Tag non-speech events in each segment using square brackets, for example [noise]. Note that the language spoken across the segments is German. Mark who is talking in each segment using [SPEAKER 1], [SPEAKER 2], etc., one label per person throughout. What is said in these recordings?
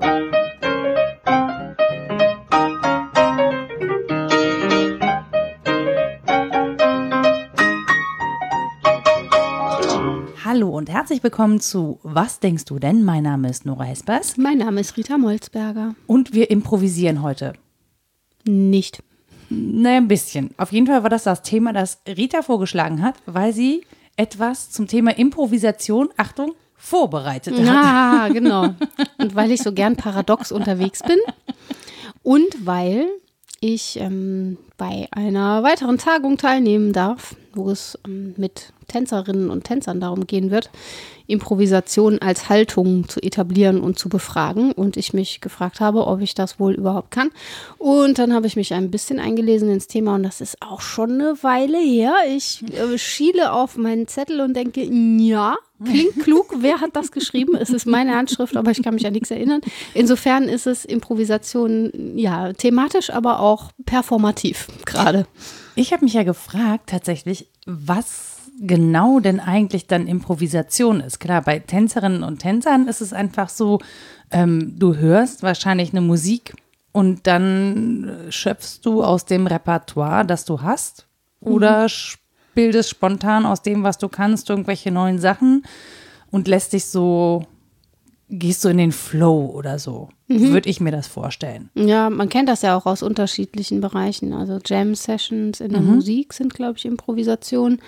[SPEAKER 1] Hallo und herzlich willkommen zu Was denkst du denn? Mein Name ist Nora Hespers
[SPEAKER 2] Mein Name ist Rita Molzberger.
[SPEAKER 1] und wir improvisieren heute.
[SPEAKER 2] Nicht.
[SPEAKER 1] Naja, ein bisschen. Auf jeden Fall war das das Thema, das Rita vorgeschlagen hat, weil sie etwas zum Thema Improvisation, Achtung, vorbereitet hat.
[SPEAKER 2] Ah, [laughs] genau. Und weil ich so gern paradox unterwegs bin und weil ich ähm, bei einer weiteren Tagung teilnehmen darf, wo es ähm, mit Tänzerinnen und Tänzern darum gehen wird, Improvisation als Haltung zu etablieren und zu befragen. Und ich mich gefragt habe, ob ich das wohl überhaupt kann. Und dann habe ich mich ein bisschen eingelesen ins Thema und das ist auch schon eine Weile her. Ich äh, schiele auf meinen Zettel und denke, ja, klingt [laughs] klug. Wer hat das geschrieben? Es ist meine Handschrift, aber ich kann mich an nichts erinnern. Insofern ist es Improvisation, ja, thematisch, aber auch performativ gerade.
[SPEAKER 1] Ich habe mich ja gefragt, tatsächlich, was genau denn eigentlich dann Improvisation ist. Klar, bei Tänzerinnen und Tänzern ist es einfach so, ähm, du hörst wahrscheinlich eine Musik und dann äh, schöpfst du aus dem Repertoire, das du hast, oder sch- bildest spontan aus dem, was du kannst, irgendwelche neuen Sachen und lässt dich so, gehst du in den Flow oder so. Würde ich mir das vorstellen.
[SPEAKER 2] Ja, man kennt das ja auch aus unterschiedlichen Bereichen. Also Jam-Sessions in der Musik sind, glaube ich, Improvisation.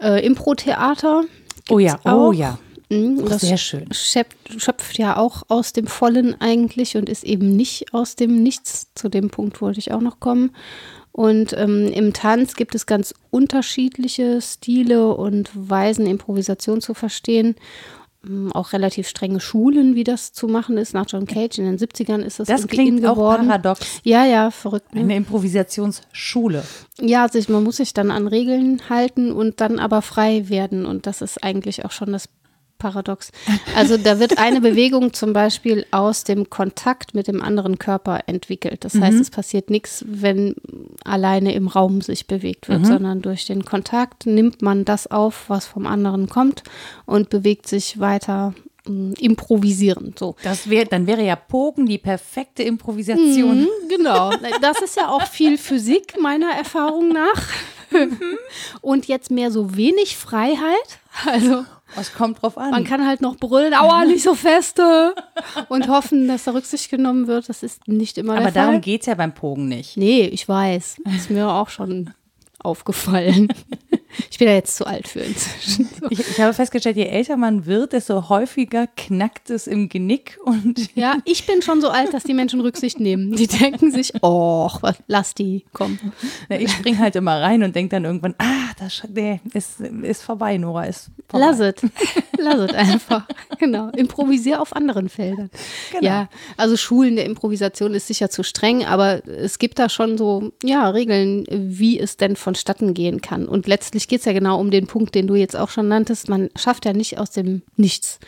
[SPEAKER 2] Äh, Impro-Theater.
[SPEAKER 1] Oh ja, oh
[SPEAKER 2] auch.
[SPEAKER 1] ja.
[SPEAKER 2] Mhm,
[SPEAKER 1] Oh,
[SPEAKER 2] das
[SPEAKER 1] sehr schön.
[SPEAKER 2] Schöpft, schöpft ja auch aus dem Vollen eigentlich und ist eben nicht aus dem Nichts. Zu dem Punkt wollte ich auch noch kommen. Und ähm, im Tanz gibt es ganz unterschiedliche Stile und Weisen, Improvisation zu verstehen. Auch relativ strenge Schulen, wie das zu machen ist. Nach John Cage in den 70ern ist das,
[SPEAKER 1] Das klingt auch
[SPEAKER 2] geworden.
[SPEAKER 1] paradox.
[SPEAKER 2] Ja, ja, verrückt. Ne?
[SPEAKER 1] Eine Improvisationsschule.
[SPEAKER 2] Ja, also ich, man muss sich dann an Regeln halten und dann aber frei werden. Und das ist eigentlich auch schon das Paradox. Also da wird eine Bewegung zum Beispiel aus dem Kontakt mit dem anderen Körper entwickelt. Das heißt, es passiert nichts, wenn alleine im Raum sich bewegt wird, sondern durch den Kontakt nimmt man das auf, was vom anderen kommt und bewegt sich weiter mh, improvisierend. So.
[SPEAKER 1] Das wär, dann wäre ja Pogen die perfekte Improvisation.
[SPEAKER 2] Mhm, genau. Das ist ja auch viel Physik meiner Erfahrung nach. Und jetzt mehr so wenig Freiheit. Also
[SPEAKER 1] Es kommt drauf an.
[SPEAKER 2] man kann halt noch brüllen, aua, [laughs] nicht so feste. Und hoffen, dass da Rücksicht genommen wird. Das ist nicht immer
[SPEAKER 1] Aber
[SPEAKER 2] der Fall.
[SPEAKER 1] darum geht es ja beim Pogen nicht.
[SPEAKER 2] Nee, ich weiß. Ist mir auch schon aufgefallen. [laughs] Ich bin ja jetzt zu alt für inzwischen. So. [laughs]
[SPEAKER 1] Ich, ich habe festgestellt, je älter man wird, desto häufiger knackt es im Genick und [laughs]
[SPEAKER 2] Ja, ich bin schon so alt, dass die Menschen Rücksicht nehmen. Die denken sich, oh, lass die, komm.
[SPEAKER 1] na, ich springe halt immer rein und denke dann irgendwann, ah, das nee, ist, ist vorbei, Nora, ist vorbei.
[SPEAKER 2] Lass es. Lass es einfach. Genau. Improvisier auf anderen Feldern.
[SPEAKER 1] Genau.
[SPEAKER 2] Ja, also Schulen der Improvisation ist sicher zu streng, aber es gibt da schon so, ja, Regeln, wie es denn vonstatten gehen kann. Und letztlich geht es ja genau um den Punkt, den du jetzt auch schon nanntest. Man schafft ja nicht aus dem Nichts.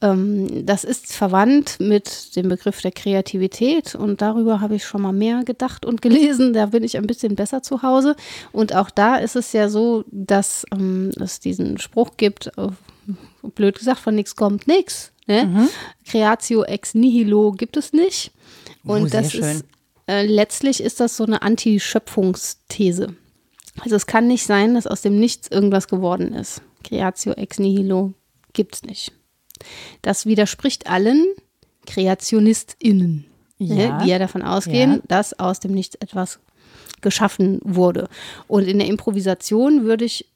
[SPEAKER 2] Ähm, das ist verwandt mit dem Begriff der Kreativität und darüber habe ich schon mal mehr gedacht und gelesen. Da bin ich ein bisschen besser zu Hause. Und auch da ist es ja so, dass ähm, es diesen Spruch gibt, äh, blöd gesagt, von nichts kommt nichts. Ne? Creatio ex nihilo gibt es nicht.
[SPEAKER 1] Oh,
[SPEAKER 2] Und
[SPEAKER 1] sehr
[SPEAKER 2] das
[SPEAKER 1] schön.
[SPEAKER 2] ist äh, letztlich ist das so eine Anti-Schöpfungsthese. Also es kann nicht sein, dass aus dem Nichts irgendwas geworden ist. Creatio ex nihilo gibt's nicht. Das widerspricht allen KreationistInnen,
[SPEAKER 1] Ja.
[SPEAKER 2] ne, die ja davon ausgehen,
[SPEAKER 1] Ja.
[SPEAKER 2] dass aus dem Nichts etwas geschaffen wurde. Und in der Improvisation würde ich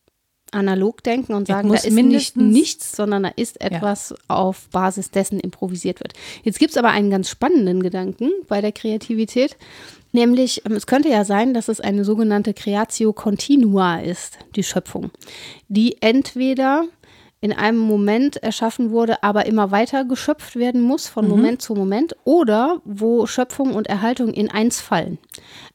[SPEAKER 2] analog denken und
[SPEAKER 1] Ja,
[SPEAKER 2] sagen, da ist nicht nichts, sondern da ist etwas auf Basis dessen improvisiert wird. Jetzt gibt es aber einen ganz spannenden Gedanken bei der Kreativität, nämlich ähm, es könnte ja sein, dass es eine sogenannte Creatio Continua ist, die Schöpfung, die entweder in einem Moment erschaffen wurde, aber immer weiter geschöpft werden muss von Moment zu Moment oder wo Schöpfung und Erhaltung in eins fallen.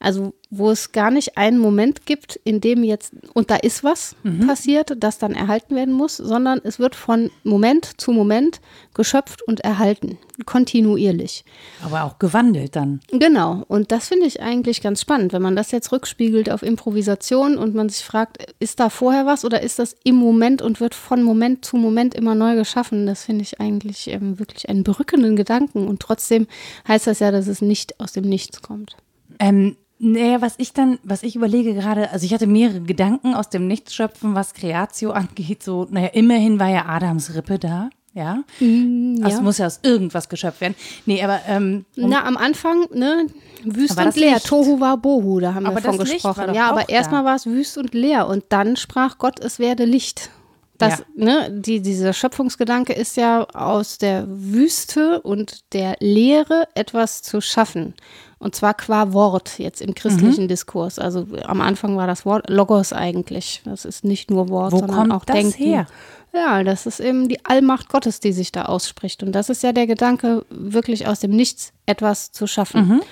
[SPEAKER 2] Also wo es gar nicht einen Moment gibt, in dem jetzt, und da ist was
[SPEAKER 1] Mhm.
[SPEAKER 2] passiert, das dann erhalten werden muss, sondern es wird von Moment zu Moment geschöpft und erhalten, kontinuierlich.
[SPEAKER 1] Aber auch gewandelt dann.
[SPEAKER 2] Genau, und das finde ich eigentlich ganz spannend, wenn man das jetzt rückspiegelt auf Improvisation und man sich fragt, ist da vorher was oder ist das im Moment und wird von Moment zu Moment immer neu geschaffen? Das finde ich eigentlich ähm, wirklich einen berückenden Gedanken und trotzdem heißt das ja, dass es nicht aus dem Nichts kommt.
[SPEAKER 1] Ähm, naja, was ich dann, was ich überlege gerade, also ich hatte mehrere Gedanken aus dem Nichts schöpfen, was Creatio [laughs] angeht. So, naja, immerhin war ja Adams Rippe da, ja.
[SPEAKER 2] Mm,
[SPEAKER 1] Also muss ja aus irgendwas geschöpft werden. Nee, aber ähm,
[SPEAKER 2] Na, am Anfang, ne, wüst und leer,
[SPEAKER 1] Licht.
[SPEAKER 2] Tohu war Bohu, da haben
[SPEAKER 1] Aber
[SPEAKER 2] wir von
[SPEAKER 1] das Licht war
[SPEAKER 2] gesprochen. Ja, aber erstmal war es wüst und leer und dann sprach Gott, es werde Licht. Das,
[SPEAKER 1] Ja.
[SPEAKER 2] ne, die, dieser Schöpfungsgedanke ist ja aus der Wüste und der Leere etwas zu schaffen. Und zwar qua Wort jetzt im
[SPEAKER 1] Mhm.
[SPEAKER 2] christlichen Diskurs. Also am Anfang war das Wort Logos eigentlich. Das ist nicht nur Wort,
[SPEAKER 1] Wo
[SPEAKER 2] sondern auch
[SPEAKER 1] das
[SPEAKER 2] Denken.
[SPEAKER 1] her?
[SPEAKER 2] Ja, das ist eben die Allmacht Gottes, die sich da ausspricht. Und das ist ja der Gedanke, wirklich aus dem Nichts etwas zu schaffen.
[SPEAKER 1] Mhm.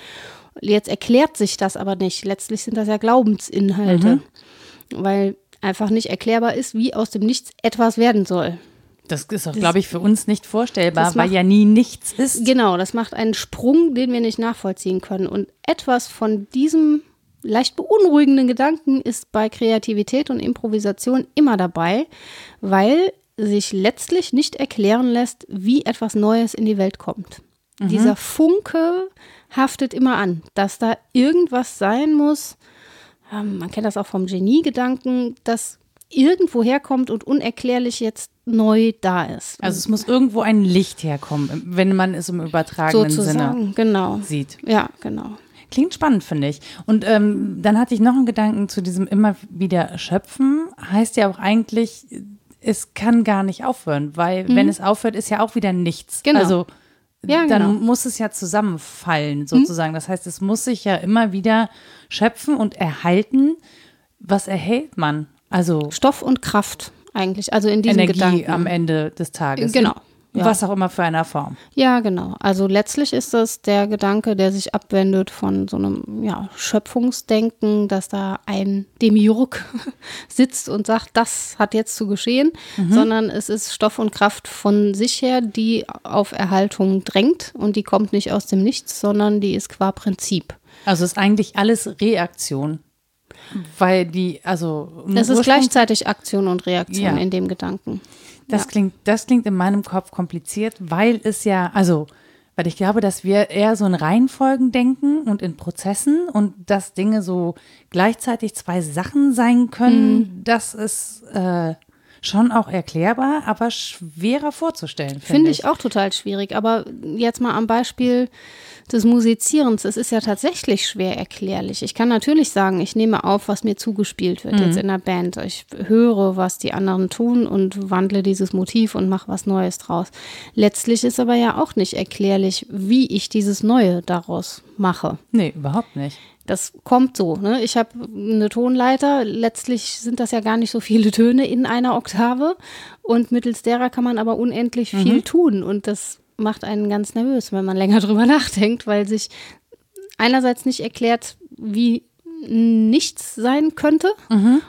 [SPEAKER 2] Jetzt erklärt sich das aber nicht. Letztlich sind das ja Glaubensinhalte,
[SPEAKER 1] Mhm.
[SPEAKER 2] weil einfach nicht erklärbar ist, wie aus dem Nichts etwas werden soll.
[SPEAKER 1] Das ist auch, glaube ich, für uns nicht vorstellbar,
[SPEAKER 2] das
[SPEAKER 1] weil
[SPEAKER 2] macht-
[SPEAKER 1] ja nie nichts ist.
[SPEAKER 2] Genau, das macht einen Sprung, den wir nicht nachvollziehen können. Und etwas von diesem leicht beunruhigenden Gedanken ist bei Kreativität und Improvisation immer dabei, weil sich letztlich nicht erklären lässt, wie etwas Neues in die Welt kommt. Dieser Funke haftet immer an, dass da irgendwas sein muss. Ähm, man kennt das auch vom Genie-Gedanken, das irgendwo herkommt und unerklärlich jetzt neu da ist.
[SPEAKER 1] Also es muss irgendwo ein Licht herkommen, wenn man es im übertragenen Sinne
[SPEAKER 2] sozusagen, genau.
[SPEAKER 1] sieht.
[SPEAKER 2] Ja, genau.
[SPEAKER 1] Klingt spannend, finde ich. Und ähm, dann hatte ich noch einen Gedanken zu diesem immer wieder Schöpfen. Heißt ja auch eigentlich, es kann gar nicht aufhören, weil wenn es aufhört, ist ja auch wieder nichts.
[SPEAKER 2] Mhm. Genau.
[SPEAKER 1] Also
[SPEAKER 2] Ja,
[SPEAKER 1] dann
[SPEAKER 2] genau. Mhm.
[SPEAKER 1] muss es ja zusammenfallen, sozusagen. Das heißt, es muss sich ja immer wieder schöpfen und erhalten. Was erhält man? Also
[SPEAKER 2] Stoff und Kraft eigentlich, also in diesem
[SPEAKER 1] Energie
[SPEAKER 2] Gedanken.
[SPEAKER 1] am Ende des Tages.
[SPEAKER 2] Genau. Ja.
[SPEAKER 1] Was auch immer für einer Form.
[SPEAKER 2] Ja, genau. Also letztlich ist das der Gedanke, der sich abwendet von so einem ja, Schöpfungsdenken, dass da ein Demiurg [laughs] sitzt und sagt, das hat jetzt zu geschehen,
[SPEAKER 1] Mhm.
[SPEAKER 2] sondern es ist Stoff und Kraft von sich her, die auf Erhaltung drängt und die kommt nicht aus dem Nichts, sondern die ist qua Prinzip.
[SPEAKER 1] Also ist eigentlich alles Reaktion. Weil die, also
[SPEAKER 2] Es ist gleichzeitig Aktion und Reaktion
[SPEAKER 1] Ja.
[SPEAKER 2] in dem Gedanken.
[SPEAKER 1] Das klingt, das klingt in meinem Kopf kompliziert, weil es ja, also, weil ich glaube, dass wir eher so in Reihenfolgen denken und in Prozessen und dass Dinge so gleichzeitig zwei Sachen sein können, das ist äh, schon auch erklärbar, aber schwerer vorzustellen, finde
[SPEAKER 2] Finde ich auch total schwierig. Aber jetzt mal am Beispiel des Musizierens. Es ist ja tatsächlich schwer erklärlich. Ich kann natürlich sagen, ich nehme auf, was mir zugespielt wird jetzt in der Band. Ich höre, was die anderen tun und wandle dieses Motiv und mache was Neues draus. Letztlich ist aber ja auch nicht erklärlich, wie ich dieses Neue daraus mache.
[SPEAKER 1] Nee, überhaupt nicht.
[SPEAKER 2] Das kommt so. Ne? Ich habe eine Tonleiter. Letztlich sind das ja gar nicht so viele Töne in einer Oktave. Und mittels derer kann man aber unendlich viel tun. Und das macht einen ganz nervös, wenn man länger [laughs] drüber nachdenkt, weil sich einerseits nicht erklärt, wie nichts sein könnte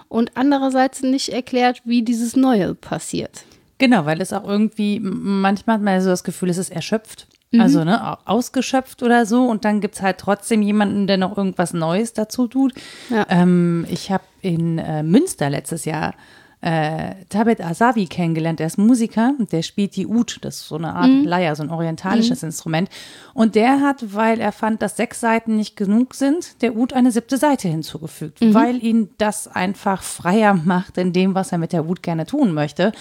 [SPEAKER 2] und andererseits nicht erklärt, wie dieses Neue passiert.
[SPEAKER 1] Genau, weil es auch irgendwie, manchmal hat man ja so das Gefühl, es ist erschöpft. Also, ne, au- ausgeschöpft oder so. Und dann gibt es halt trotzdem jemanden, der noch irgendwas Neues dazu tut.
[SPEAKER 2] Ja.
[SPEAKER 1] Ähm, ich habe in äh, Münster letztes Jahr äh, Tabet Asavi kennengelernt. Der ist Musiker und der spielt die Ud. Das ist so eine Art Leier, so ein orientalisches Instrument. Und der hat, weil er fand, dass sechs Seiten nicht genug sind, der Ud eine siebte Seite hinzugefügt, weil ihn das einfach freier macht in dem, was er mit der Ud gerne tun möchte.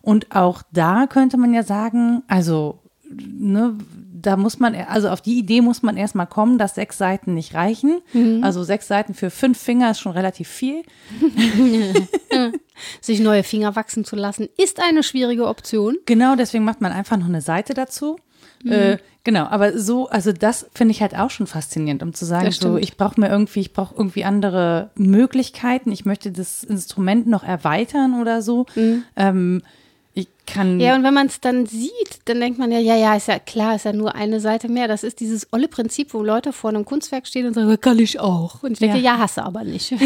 [SPEAKER 1] Und auch da könnte man ja sagen, also ne, da muss man, also auf die Idee muss man erstmal kommen, dass sechs Seiten nicht reichen. Also sechs Seiten für fünf Finger ist schon relativ viel. [laughs]
[SPEAKER 2] Sich neue Finger wachsen zu lassen, ist eine schwierige Option.
[SPEAKER 1] Genau, deswegen macht man einfach noch eine Seite dazu. Äh, genau, aber so, also das finde ich halt auch schon faszinierend, um zu sagen, so, ich brauche mir irgendwie, ich brauche irgendwie andere Möglichkeiten, ich möchte das Instrument noch erweitern oder so. Ähm, Ich kann.
[SPEAKER 2] Ja, und wenn man es dann sieht, dann denkt man ja, ja, ja, ist ja klar, ist ja nur eine Seite mehr. Das ist dieses olle Prinzip, wo Leute vor einem Kunstwerk stehen und sagen, kann ich auch. Und ich denke, ja,
[SPEAKER 1] Ja.
[SPEAKER 2] ja hast du aber nicht. [laughs]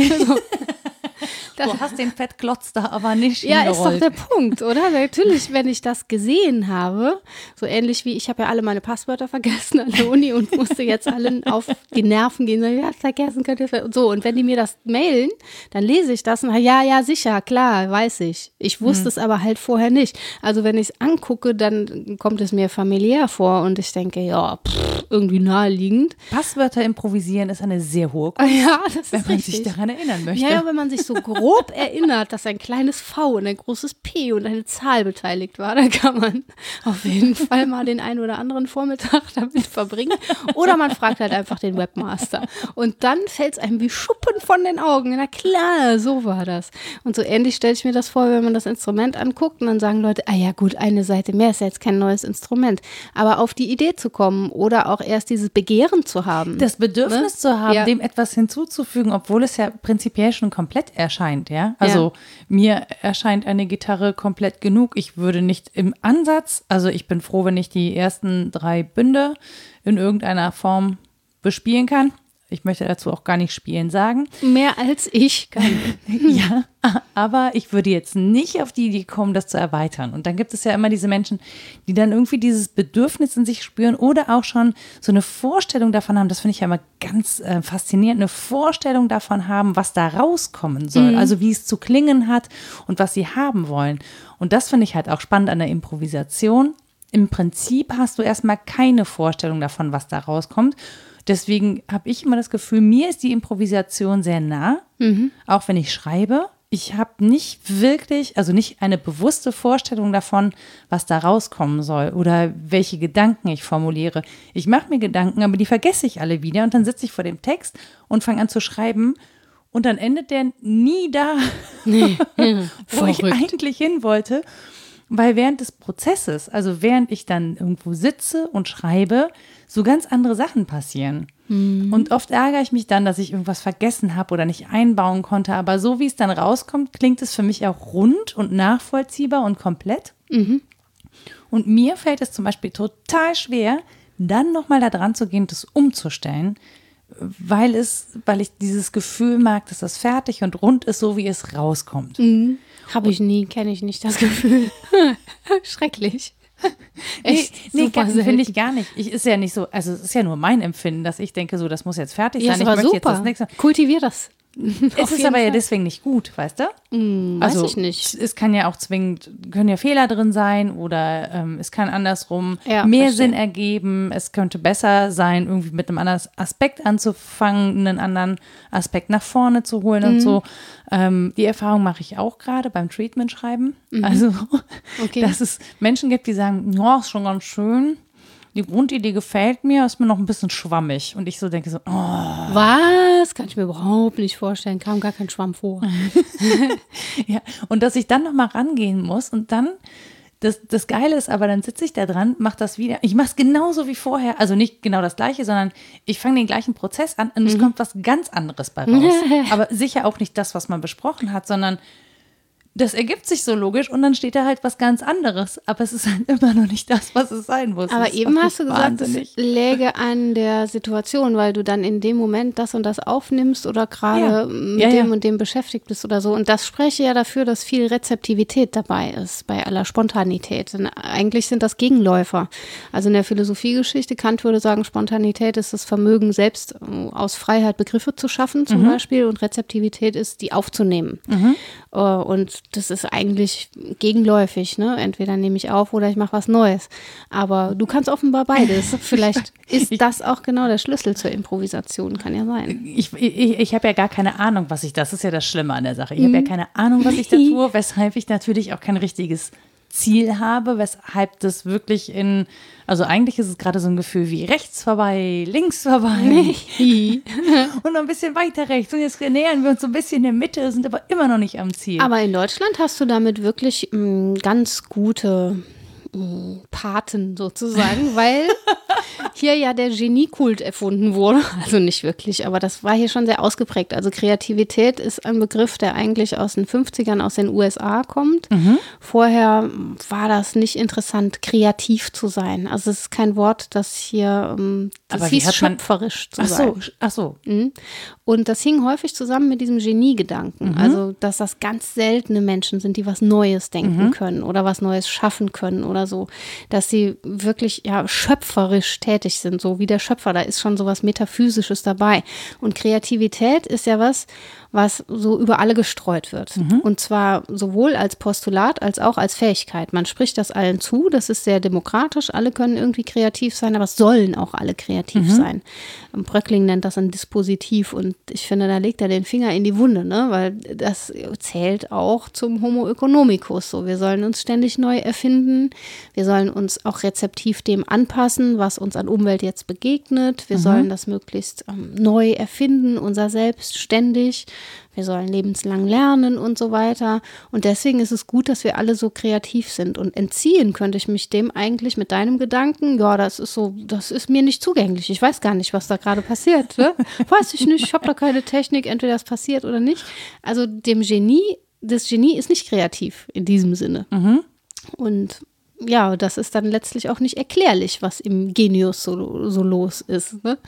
[SPEAKER 2] [laughs]
[SPEAKER 1] Du hast den Fettklotz da aber nicht
[SPEAKER 2] ja, ist doch der Punkt, oder? Natürlich, wenn ich das gesehen habe, so ähnlich wie ich habe ja alle meine Passwörter vergessen an der Uni und musste jetzt allen auf die Nerven gehen, sagen, ja, vergessen könnt ihr und so. Und wenn die mir das mailen, dann lese ich das und ja, ja, sicher, klar, weiß ich. Ich wusste es aber halt vorher nicht. Also wenn ich es angucke, dann kommt es mir familiär vor und ich denke, ja, pff, irgendwie naheliegend.
[SPEAKER 1] Passwörter improvisieren ist eine sehr hohe [laughs] Kunst,
[SPEAKER 2] Ja, das
[SPEAKER 1] wenn
[SPEAKER 2] ist
[SPEAKER 1] man
[SPEAKER 2] richtig.
[SPEAKER 1] sich daran erinnern möchte.
[SPEAKER 2] Ja, ja, wenn man sich so grob erinnert, dass ein kleines V und ein großes P und eine Zahl beteiligt war, dann kann man auf jeden Fall mal den einen oder anderen Vormittag damit verbringen. Oder man fragt halt einfach den Webmaster. Und dann fällt es einem wie Schuppen von den Augen. Na klar, so war das. Und so ähnlich stelle ich mir das vor, wenn man das Instrument anguckt und dann sagen Leute, ah ja gut, eine Seite mehr ist ja jetzt kein neues Instrument. Aber auf die Idee zu kommen oder auch erst dieses Begehren zu haben.
[SPEAKER 1] das Bedürfnis
[SPEAKER 2] Ne?
[SPEAKER 1] zu haben,
[SPEAKER 2] Ja.
[SPEAKER 1] dem etwas hinzuzufügen, obwohl es ja prinzipiell schon komplett erscheint, ja. Also mir erscheint eine Gitarre komplett genug. Ich würde nicht im Ansatz, also ich bin froh, wenn ich die ersten drei Bünde in irgendeiner Form bespielen kann. Ich möchte dazu auch gar nicht spielen sagen.
[SPEAKER 2] Mehr als ich kann. [laughs]
[SPEAKER 1] Ja, aber ich würde jetzt nicht auf die Idee kommen, das zu erweitern. Und dann gibt es ja immer diese Menschen, die dann irgendwie dieses Bedürfnis in sich spüren oder auch schon so eine Vorstellung davon haben, das finde ich ja immer ganz äh, faszinierend, eine Vorstellung davon haben, was da rauskommen soll, also wie es zu klingen hat und was sie haben wollen. Und das finde ich halt auch spannend an der Improvisation. Im Prinzip hast du erstmal keine Vorstellung davon, was da rauskommt. Deswegen habe ich immer das Gefühl, mir ist die Improvisation sehr nah, auch wenn ich schreibe. Ich habe nicht wirklich, also nicht eine bewusste Vorstellung davon, was da rauskommen soll oder welche Gedanken ich formuliere. Ich mache mir Gedanken, aber die vergesse ich alle wieder und dann sitze ich vor dem Text und fange an zu schreiben und dann endet der nie da, [laughs] wo ich eigentlich hin wollte. Weil während des Prozesses, also während ich dann irgendwo sitze und schreibe, so ganz andere Sachen passieren. Und oft ärgere ich mich dann, dass ich irgendwas vergessen habe oder nicht einbauen konnte. Aber so wie es dann rauskommt, klingt es für mich auch rund und nachvollziehbar und komplett. Und mir fällt es zum Beispiel total schwer, dann nochmal da dran zu gehen, das umzustellen, weil es, weil ich dieses Gefühl mag, dass das fertig und rund ist, so wie es rauskommt.
[SPEAKER 2] Habe ich nie, kenne ich nicht das Gefühl. [laughs] Schrecklich. Echt
[SPEAKER 1] nee, nee finde ich gar nicht. Ich ist ja nicht so, also es ist ja nur mein Empfinden, dass ich denke, so, das muss jetzt fertig
[SPEAKER 2] Ja,
[SPEAKER 1] sein. ich möchte jetzt
[SPEAKER 2] super.
[SPEAKER 1] das nächste.
[SPEAKER 2] Kultivier das.
[SPEAKER 1] Es ist aber ja
[SPEAKER 2] Fall.
[SPEAKER 1] deswegen nicht gut, weißt du?
[SPEAKER 2] Hm, weiß ich nicht.
[SPEAKER 1] Es, kann ja auch zwingend, können ja Fehler drin sein oder ähm, es kann andersrum
[SPEAKER 2] Ja,
[SPEAKER 1] mehr
[SPEAKER 2] verstehe.
[SPEAKER 1] Sinn ergeben. Es könnte besser sein, irgendwie mit einem anderen Aspekt anzufangen, einen anderen Aspekt nach vorne zu holen
[SPEAKER 2] Mhm.
[SPEAKER 1] und so. Ähm, die Erfahrung mache ich auch gerade beim Treatment schreiben. Also,
[SPEAKER 2] Mhm. Okay. [laughs]
[SPEAKER 1] dass es Menschen gibt, die sagen, ja, ist schon ganz schön. Die Grundidee gefällt mir, ist mir noch ein bisschen schwammig. Und ich so denke so, oh,
[SPEAKER 2] Was? Kann ich mir überhaupt nicht vorstellen. Kam gar kein Schwamm vor. [laughs]
[SPEAKER 1] Ja, und dass ich dann nochmal rangehen muss und dann, das, das Geile ist aber, dann sitze ich da dran, mache das wieder. Ich mache es genauso wie vorher, also nicht genau das Gleiche, sondern ich fange den gleichen Prozess an und
[SPEAKER 2] Mhm.
[SPEAKER 1] es kommt was ganz anderes bei raus. [laughs] aber sicher auch nicht das, was man besprochen hat, sondern das ergibt sich so logisch und dann steht da halt was ganz anderes. Aber es ist halt [laughs] immer noch nicht das, was es sein muss.
[SPEAKER 2] Aber eben hast du gesagt,
[SPEAKER 1] wahnsinnig.
[SPEAKER 2] es läge an der Situation, weil du dann in dem Moment das und das aufnimmst oder gerade
[SPEAKER 1] Ja.
[SPEAKER 2] mit
[SPEAKER 1] Ja, ja.
[SPEAKER 2] dem und dem beschäftigt bist oder so. Und das spreche ja dafür, dass viel Rezeptivität dabei ist bei aller Spontanität. Denn eigentlich sind das Gegenläufer. Also in der Philosophiegeschichte, Kant würde sagen, Spontanität ist das Vermögen, selbst äh, aus Freiheit Begriffe zu schaffen zum Beispiel und Rezeptivität ist, die aufzunehmen. Äh, Und das ist eigentlich gegenläufig. Ne? Entweder nehme ich auf oder ich mache was Neues. Aber du kannst offenbar beides. [laughs] Vielleicht ist das auch genau der Schlüssel zur Improvisation. Kann ja sein.
[SPEAKER 1] ich, ich, ich habe ja gar keine Ahnung, was ich, das ist ja das Schlimme an der Sache. Ich habe ja keine Ahnung, was ich da [laughs] tue, weshalb ich natürlich auch kein richtiges Ziel habe, weshalb das wirklich in, also eigentlich ist es gerade so ein Gefühl wie rechts vorbei, links vorbei [laughs] und noch ein bisschen weiter rechts. Und jetzt nähern wir uns so ein bisschen in der Mitte, sind aber immer noch nicht am Ziel.
[SPEAKER 2] Aber in Deutschland hast du damit wirklich mh, ganz gute mh, Paten sozusagen, [laughs] weil hier ja der Geniekult erfunden wurde. [laughs] Also nicht wirklich, aber das war hier schon sehr ausgeprägt. Also Kreativität ist ein Begriff, der eigentlich aus den 50ern aus den USA kommt. Mhm. Vorher war das nicht interessant, kreativ zu sein. Also es ist kein Wort, das hier, ähm, das
[SPEAKER 1] aber
[SPEAKER 2] hieß schöpferisch zu
[SPEAKER 1] ach
[SPEAKER 2] sein.
[SPEAKER 1] So, ach so.
[SPEAKER 2] Mhm. Und das hing häufig zusammen mit diesem Geniegedanken. Mhm. Also, dass das ganz seltene Menschen sind, die was Neues denken mhm. können oder was Neues schaffen können oder so. Dass sie wirklich ja schöpferisch tätig sind, so wie der Schöpfer. Da ist schon so was Metaphysisches dabei. Und Kreativität ist ja was, was so über alle gestreut wird. Mhm. Und zwar sowohl als Postulat als auch als Fähigkeit. Man spricht das allen zu, das ist sehr demokratisch, alle können irgendwie kreativ sein, aber es sollen auch alle kreativ mhm. sein. Bröckling nennt das ein Dispositiv und ich finde, da legt er den Finger in die Wunde, ne? weil das zählt auch zum Homo economicus. So, wir sollen uns ständig neu erfinden, wir sollen uns auch rezeptiv dem anpassen, was uns an Umwelt jetzt begegnet. Wir mhm. sollen das möglichst ähm, neu erfinden, unser Selbst ständig wir sollen lebenslang lernen und so weiter. Und deswegen ist es gut, dass wir alle so kreativ sind. Und entziehen könnte ich mich dem eigentlich mit deinem Gedanken, ja, das ist so, das ist mir nicht zugänglich. Ich weiß gar nicht, was da gerade passiert. Ne? [laughs] Weiß ich nicht, ich habe da keine Technik, entweder das passiert oder nicht. Also dem Genie, das Genie ist nicht kreativ in diesem Sinne. Mhm. Und ja, das ist dann letztlich auch nicht erklärlich, was im Genius so, so los ist. Ne?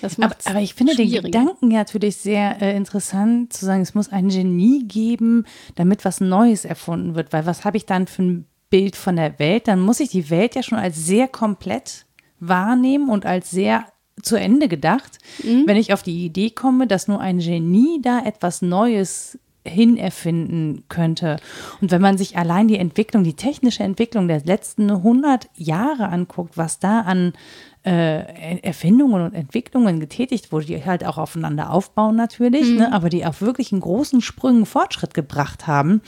[SPEAKER 1] Das aber, aber ich finde den Gedanken ja natürlich sehr äh, interessant, zu sagen, es muss ein Genie geben, damit was Neues erfunden wird. Weil was habe ich dann für ein Bild von der Welt? Dann muss ich die Welt ja schon als sehr komplett wahrnehmen und als sehr zu Ende gedacht, mhm. wenn ich auf die Idee komme, dass nur ein Genie da etwas Neues hinerfinden könnte. Und wenn man sich allein die Entwicklung, die technische Entwicklung der letzten 100 Jahre anguckt, was da an äh, Erfindungen und Entwicklungen getätigt wurde, die halt auch aufeinander aufbauen natürlich, mhm. ne, aber die auf wirklich einen großen Sprüngen Fortschritt gebracht haben,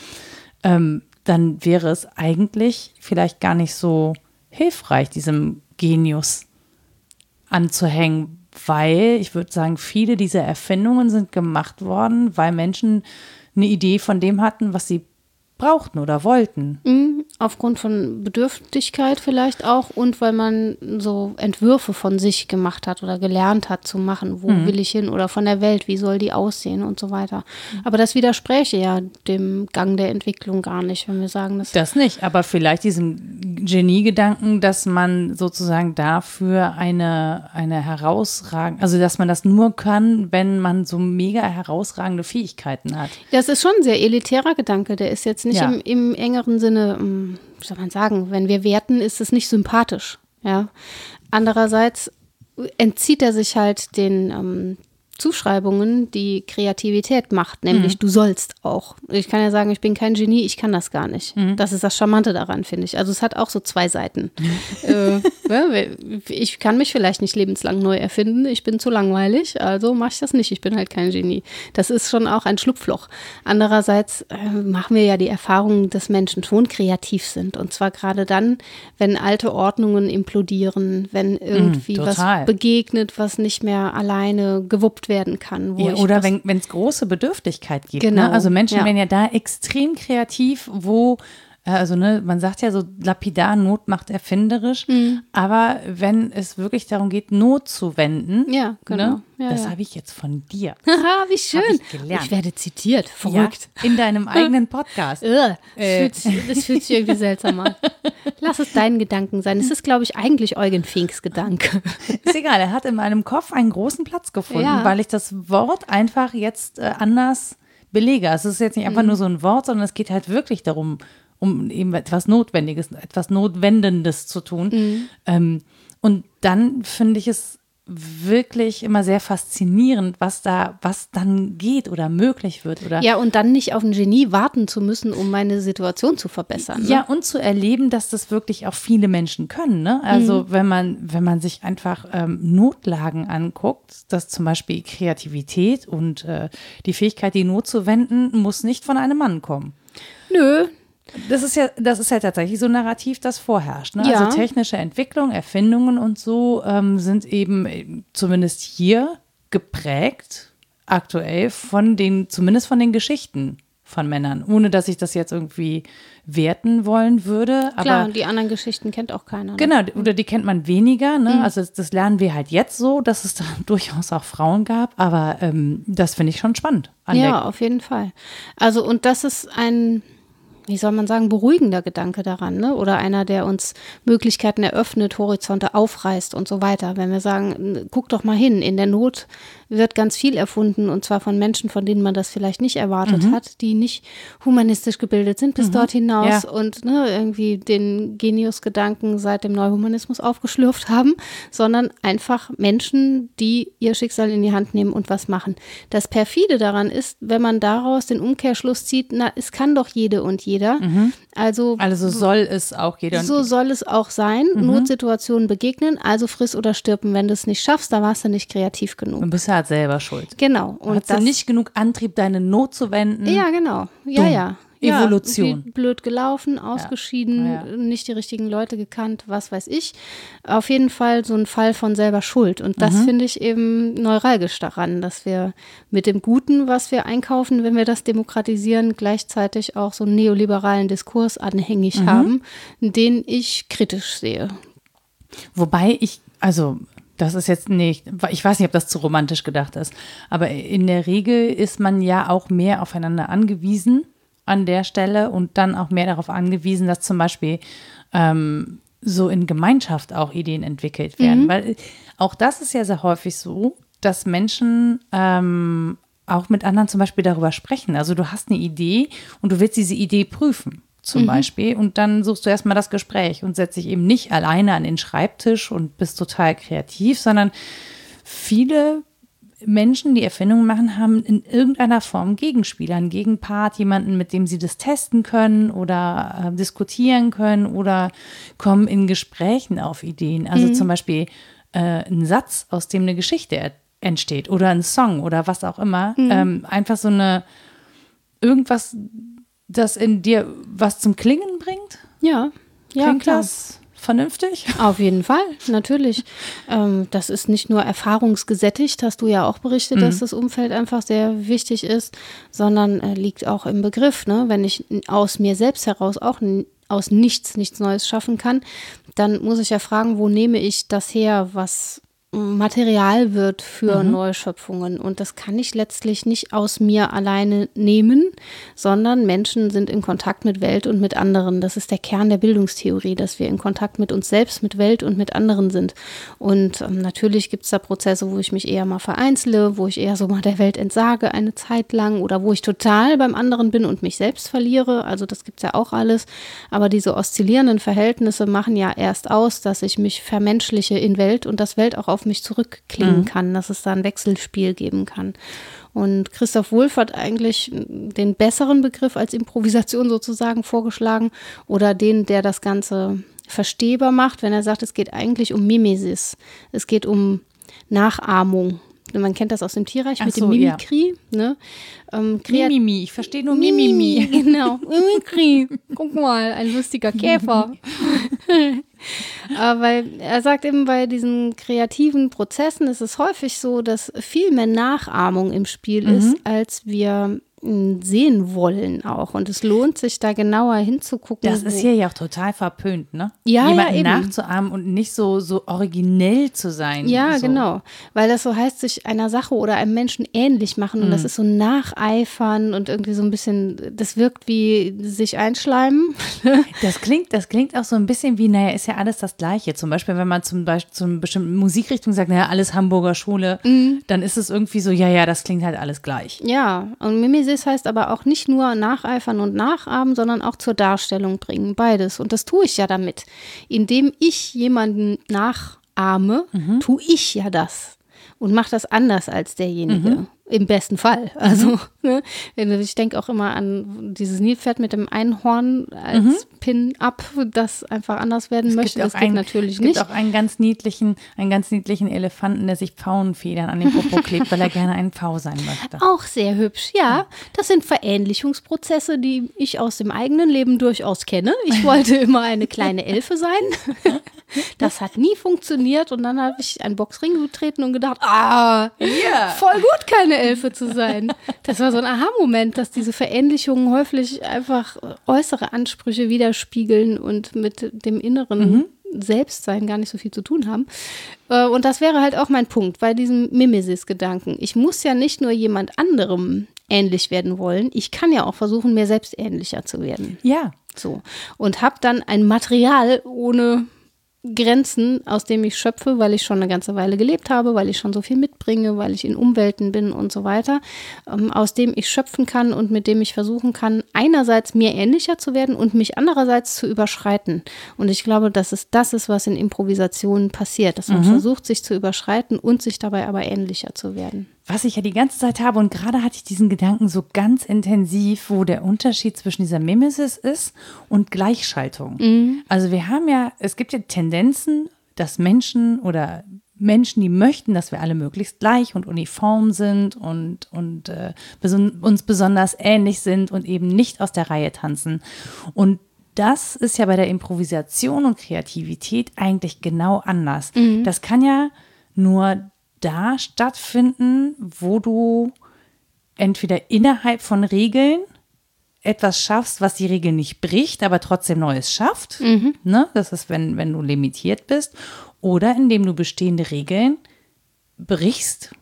[SPEAKER 1] ähm, dann wäre es eigentlich vielleicht gar nicht so hilfreich, diesem Genius anzuhängen, weil ich würde sagen, viele dieser Erfindungen sind gemacht worden, weil Menschen eine Idee von dem hatten, was sie brauchten oder wollten.
[SPEAKER 2] Mhm, aufgrund von Bedürftigkeit vielleicht auch und weil man so Entwürfe von sich gemacht hat oder gelernt hat zu machen, wo mhm. will ich hin oder von der Welt, wie soll die aussehen und so weiter. Aber das widerspräche ja dem Gang der Entwicklung gar nicht, wenn wir sagen, dass
[SPEAKER 1] das nicht, aber vielleicht diesem Geniegedanken, dass man sozusagen dafür eine eine herausragende, also dass man das nur kann, wenn man so mega herausragende Fähigkeiten hat.
[SPEAKER 2] Das ist schon ein sehr elitärer Gedanke, der ist jetzt nicht nicht ja. im, im, engeren Sinne, hm, wie soll man sagen, wenn wir werten, ist es nicht sympathisch. Ja. Andererseits entzieht er sich halt den ähm, Zuschreibungen, die Kreativität macht, nämlich mhm. du sollst auch. Ich kann ja sagen, ich bin kein Genie, ich kann das gar nicht. Mhm. Das ist das Charmante daran, finde ich. Also es hat auch so zwei Seiten. [laughs] äh, ich kann mich vielleicht nicht lebenslang neu erfinden, ich bin zu langweilig, also mache ich das nicht, ich bin halt kein Genie. Das ist schon auch ein Schlupfloch. Andererseits äh, machen wir ja die Erfahrung, dass Menschen schon kreativ sind und zwar gerade dann, wenn alte Ordnungen implodieren, wenn irgendwie mhm, was begegnet, was nicht mehr alleine gewuppt wird werden kann.
[SPEAKER 1] Ja, oder wenn es große Bedürftigkeit gibt. Ne? Genau. Ne? Also Menschen ja. werden ja da extrem kreativ, wo also ne, man sagt ja so lapidar, Not macht erfinderisch, mhm. aber wenn es wirklich darum geht, Not zu wenden,
[SPEAKER 2] ja, genau.
[SPEAKER 1] Ne, ja, das ja. habe ich jetzt von dir. [laughs]
[SPEAKER 2] Haha, wie schön. Ich, ich, werde zitiert, verrückt.
[SPEAKER 1] Ja, in deinem [laughs] eigenen Podcast.
[SPEAKER 2] das, äh. fühlt sich, das fühlt sich irgendwie seltsam an. Lass es deinen Gedanken sein. Es ist, glaube ich, eigentlich Eugen Finks Gedanke. [laughs]
[SPEAKER 1] Ist egal, er hat in meinem Kopf einen großen Platz gefunden, weil ich das Wort einfach jetzt äh, anders belege. Es ist jetzt nicht einfach mhm. nur so ein Wort, sondern es geht halt wirklich darum, um eben etwas Notwendiges, etwas Notwendendes zu tun. Mhm. Ähm, und dann finde ich es wirklich immer sehr faszinierend, was da, was dann geht oder möglich wird. Oder
[SPEAKER 2] ja, und dann nicht auf ein Genie warten zu müssen, um meine Situation zu verbessern.
[SPEAKER 1] Ne? Ja, und zu erleben, dass das wirklich auch viele Menschen können. Ne? Also mhm. wenn man, wenn man sich einfach ähm, Notlagen anguckt, dass zum Beispiel Kreativität und äh, die Fähigkeit, die Not zu wenden, muss nicht von einem Mann kommen.
[SPEAKER 2] Nö,
[SPEAKER 1] das ist ja, das ist ja tatsächlich so ein Narrativ, das vorherrscht. Ne? Also ja. Also technische Entwicklung, Erfindungen und so ähm, sind eben äh, zumindest hier geprägt, aktuell von den, zumindest von den Geschichten von Männern, ohne dass ich das jetzt irgendwie werten wollen würde. Aber
[SPEAKER 2] Klar, und die anderen Geschichten kennt auch keiner. Ne?
[SPEAKER 1] Genau, oder die kennt man weniger. Ne? Also das, das lernen wir halt jetzt so, dass es da [laughs] durchaus auch Frauen gab. Aber ähm, das finde ich schon spannend. an
[SPEAKER 2] Ja, auf jeden Fall. Also, und das ist ein, wie soll man sagen, beruhigender Gedanke daran, ne? Oder einer, der uns Möglichkeiten eröffnet, Horizonte aufreißt und so weiter. Wenn wir sagen, guck doch mal hin, in der Not wird ganz viel erfunden und zwar von Menschen, von denen man das vielleicht nicht erwartet hat, die nicht humanistisch gebildet sind bis dort hinaus
[SPEAKER 1] Ja.
[SPEAKER 2] und ne, irgendwie den Genius-Gedanken seit dem Neuhumanismus aufgeschlürft haben, sondern einfach Menschen, die ihr Schicksal in die Hand nehmen und was machen. Das perfide daran ist, wenn man daraus den Umkehrschluss zieht, na, es kann doch jede und jeder. Also
[SPEAKER 1] Also soll es auch jeder.
[SPEAKER 2] so soll es auch sein, Notsituationen begegnen, also friss oder stirben. Wenn du es nicht schaffst, da warst du nicht kreativ genug.
[SPEAKER 1] Du bist halt selber schuld.
[SPEAKER 2] Genau.
[SPEAKER 1] Und Hast du nicht genug Antrieb, deine Not zu wenden?
[SPEAKER 2] Ja, genau. Ja,
[SPEAKER 1] Dumm.
[SPEAKER 2] ja. Ja,
[SPEAKER 1] Evolution.
[SPEAKER 2] irgendwie blöd gelaufen, ausgeschieden,
[SPEAKER 1] Ja.
[SPEAKER 2] nicht die richtigen Leute gekannt, was weiß ich. Auf jeden Fall so ein Fall von selber Schuld. Und das
[SPEAKER 1] Mhm.
[SPEAKER 2] finde ich eben neuralgisch daran, dass wir mit dem Guten, was wir einkaufen, wenn wir das demokratisieren, gleichzeitig auch so einen neoliberalen Diskurs anhängig
[SPEAKER 1] Mhm.
[SPEAKER 2] haben, den ich kritisch sehe.
[SPEAKER 1] Wobei ich, also das ist jetzt nicht, ich weiß nicht, ob das zu romantisch gedacht ist, aber in der Regel ist man ja auch mehr aufeinander angewiesen an der Stelle und dann auch mehr darauf angewiesen, dass zum Beispiel ähm, so in Gemeinschaft auch Ideen entwickelt werden. Weil auch das ist ja sehr häufig so, dass Menschen ähm, auch mit anderen zum Beispiel darüber sprechen. Also du hast eine Idee und du willst diese Idee prüfen, zum Beispiel. Und dann suchst du erstmal das Gespräch und setzt dich eben nicht alleine an den Schreibtisch und bist total kreativ, sondern viele Menschen, die Erfindungen machen, haben in irgendeiner Form Gegenspieler, einen Gegenpart, jemanden, mit dem sie das testen können oder äh, diskutieren können oder kommen in Gesprächen auf Ideen. Also zum Beispiel äh, ein Satz, aus dem eine Geschichte entsteht oder ein Song oder was auch immer. Ähm, einfach so eine, irgendwas, das in dir was zum Klingen bringt.
[SPEAKER 2] Ja, ja,
[SPEAKER 1] Klingt
[SPEAKER 2] klar.
[SPEAKER 1] das vernünftig?
[SPEAKER 2] Auf jeden Fall, natürlich. [laughs] Ähm, das ist nicht nur erfahrungsgesättigt, hast du ja auch berichtet, dass das Umfeld einfach sehr wichtig ist, sondern äh, liegt auch im Begriff. Ne? Wenn ich aus mir selbst heraus auch aus nichts nichts Neues schaffen kann, dann muss ich ja fragen, wo nehme ich das her, was Material wird für Neuschöpfungen. Und das kann ich letztlich nicht aus mir alleine nehmen, sondern Menschen sind in Kontakt mit Welt und mit anderen. Das ist der Kern der Bildungstheorie, dass wir in Kontakt mit uns selbst, mit Welt und mit anderen sind. Und ähm, natürlich gibt es da Prozesse, wo ich mich eher mal vereinzle, wo ich eher so mal der Welt entsage eine Zeit lang oder wo ich total beim anderen bin und mich selbst verliere. Also das gibt es ja auch alles. Aber diese oszillierenden Verhältnisse machen ja erst aus, dass ich mich vermenschliche in Welt und das Welt auch auf mich zurückklingen kann, dass es da ein Wechselspiel geben kann. Und Christoph Wulff hat eigentlich den besseren Begriff als Improvisation sozusagen vorgeschlagen oder den, der das Ganze verstehbar macht, wenn er sagt, es geht eigentlich um Mimesis. Es geht um Nachahmung. Man kennt das aus dem Tierreich
[SPEAKER 1] Ach
[SPEAKER 2] mit
[SPEAKER 1] so,
[SPEAKER 2] dem
[SPEAKER 1] ja.
[SPEAKER 2] Mimikry. Ne? Ähm,
[SPEAKER 1] Mimimi, ich verstehe nur Mimimi.
[SPEAKER 2] Genau, [laughs] Mimikry. Guck mal, ein lustiger Käfer. Aber weil er sagt eben, bei diesen kreativen Prozessen ist es häufig so, dass viel mehr Nachahmung im Spiel
[SPEAKER 1] Mhm.
[SPEAKER 2] ist, als wir sehen wollen auch. Und es lohnt sich da genauer hinzugucken.
[SPEAKER 1] Das ist hier ja auch total verpönt, ne?
[SPEAKER 2] Ja, ja,
[SPEAKER 1] Jemanden
[SPEAKER 2] eben.
[SPEAKER 1] nachzuahmen und nicht so, so originell zu sein.
[SPEAKER 2] Ja,
[SPEAKER 1] so.
[SPEAKER 2] genau. Weil das so heißt, sich einer Sache oder einem Menschen ähnlich machen. Und
[SPEAKER 1] Mhm.
[SPEAKER 2] das ist so nacheifern und irgendwie so ein bisschen, das wirkt wie sich einschleimen. [laughs]
[SPEAKER 1] Das klingt, das klingt auch so ein bisschen wie, naja, ist ja alles das Gleiche. Zum Beispiel, wenn man zum Beispiel zu einer bestimmten Musikrichtung sagt, naja, alles Hamburger Schule,
[SPEAKER 2] Mhm.
[SPEAKER 1] dann ist es irgendwie so, ja, ja, das klingt halt alles gleich.
[SPEAKER 2] Ja, und Mimesis heißt aber auch nicht nur nacheifern und nachahmen, sondern auch zur Darstellung bringen, beides. Und das tue ich ja damit. Indem ich jemanden nachahme, tue ich ja das und mache das anders als derjenige. Im besten Fall. Also, [laughs] ne? ich denke auch immer an dieses Nilpferd mit dem Einhorn als Pin-Up, das einfach anders werden möchte. Das geht
[SPEAKER 1] einen-
[SPEAKER 2] natürlich
[SPEAKER 1] es gibt
[SPEAKER 2] nicht.
[SPEAKER 1] auch einen ganz niedlichen, einen ganz niedlichen Elefanten, der sich Pfauenfedern an den Popo klebt, weil er [laughs] gerne ein Pfau sein möchte.
[SPEAKER 2] Auch sehr hübsch, ja. Das sind Verähnlichungsprozesse, die ich aus dem eigenen Leben durchaus kenne. Ich [laughs] wollte immer eine kleine Elfe sein. Das hat nie funktioniert und dann habe ich einen Boxring getreten und gedacht, ah,
[SPEAKER 1] Ja.
[SPEAKER 2] voll gut, keine Elfe zu sein. Das war so ein Aha-Moment, dass diese Verähnlichungen häufig einfach äußere Ansprüche widerspiegeln und mit dem inneren Selbstsein gar nicht so viel zu tun haben. Äh, Und das wäre halt auch mein Punkt bei diesem Mimesis-Gedanken. Ich muss ja nicht nur jemand anderem ähnlich werden wollen, ich kann ja auch versuchen, mir selbst ähnlicher zu werden.
[SPEAKER 1] Ja.
[SPEAKER 2] So. Und habe dann ein Material ohne Grenzen, aus dem ich schöpfe, weil ich schon eine ganze Weile gelebt habe, weil ich schon so viel mitbringe, weil ich in Umwelten bin und so weiter, ähm, aus dem ich schöpfen kann und mit dem ich versuchen kann, einerseits mir ähnlicher zu werden und mich andererseits zu überschreiten. Und ich glaube, dass es das ist, was in Improvisationen passiert, dass man versucht, sich zu überschreiten und sich dabei aber ähnlicher zu werden.
[SPEAKER 1] Was ich ja die ganze Zeit habe und gerade hatte ich diesen Gedanken so ganz intensiv, wo der Unterschied zwischen dieser Mimesis ist und Gleichschaltung. Also wir haben ja, es gibt ja Tendenzen, dass Menschen oder Menschen, die möchten, dass wir alle möglichst gleich und uniform sind und, und äh, uns besonders ähnlich sind und eben nicht aus der Reihe tanzen. Und das ist ja bei der Improvisation und Kreativität eigentlich genau anders. Das kann ja nur da stattfinden, wo du entweder innerhalb von Regeln etwas schaffst, was die Regel nicht bricht, aber trotzdem Neues schafft. Ne? Das ist, wenn, wenn du limitiert bist. Oder indem du bestehende Regeln brichst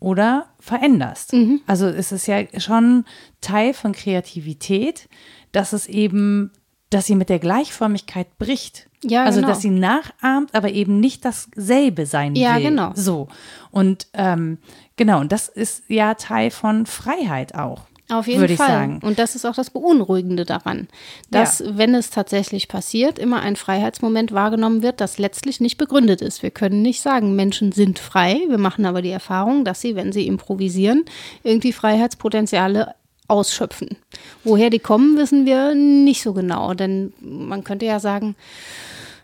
[SPEAKER 1] oder veränderst. Also es ist ja schon Teil von Kreativität, dass es eben, dass sie mit der Gleichförmigkeit bricht.
[SPEAKER 2] Ja,
[SPEAKER 1] also
[SPEAKER 2] genau.
[SPEAKER 1] dass sie nachahmt, aber eben nicht dasselbe sein
[SPEAKER 2] Ja,
[SPEAKER 1] will.
[SPEAKER 2] genau.
[SPEAKER 1] So. Und ähm, genau, und das ist ja Teil von Freiheit auch.
[SPEAKER 2] Auf jeden Fall.
[SPEAKER 1] sagen.
[SPEAKER 2] Und das ist auch das Beunruhigende daran, dass, wenn es tatsächlich passiert, immer ein Freiheitsmoment wahrgenommen wird, das letztlich nicht begründet ist. Wir können nicht sagen, Menschen sind frei. Wir machen aber die Erfahrung, dass sie, wenn sie improvisieren, irgendwie Freiheitspotenziale ausschöpfen. Woher die kommen, wissen wir nicht so genau. Denn man könnte ja sagen,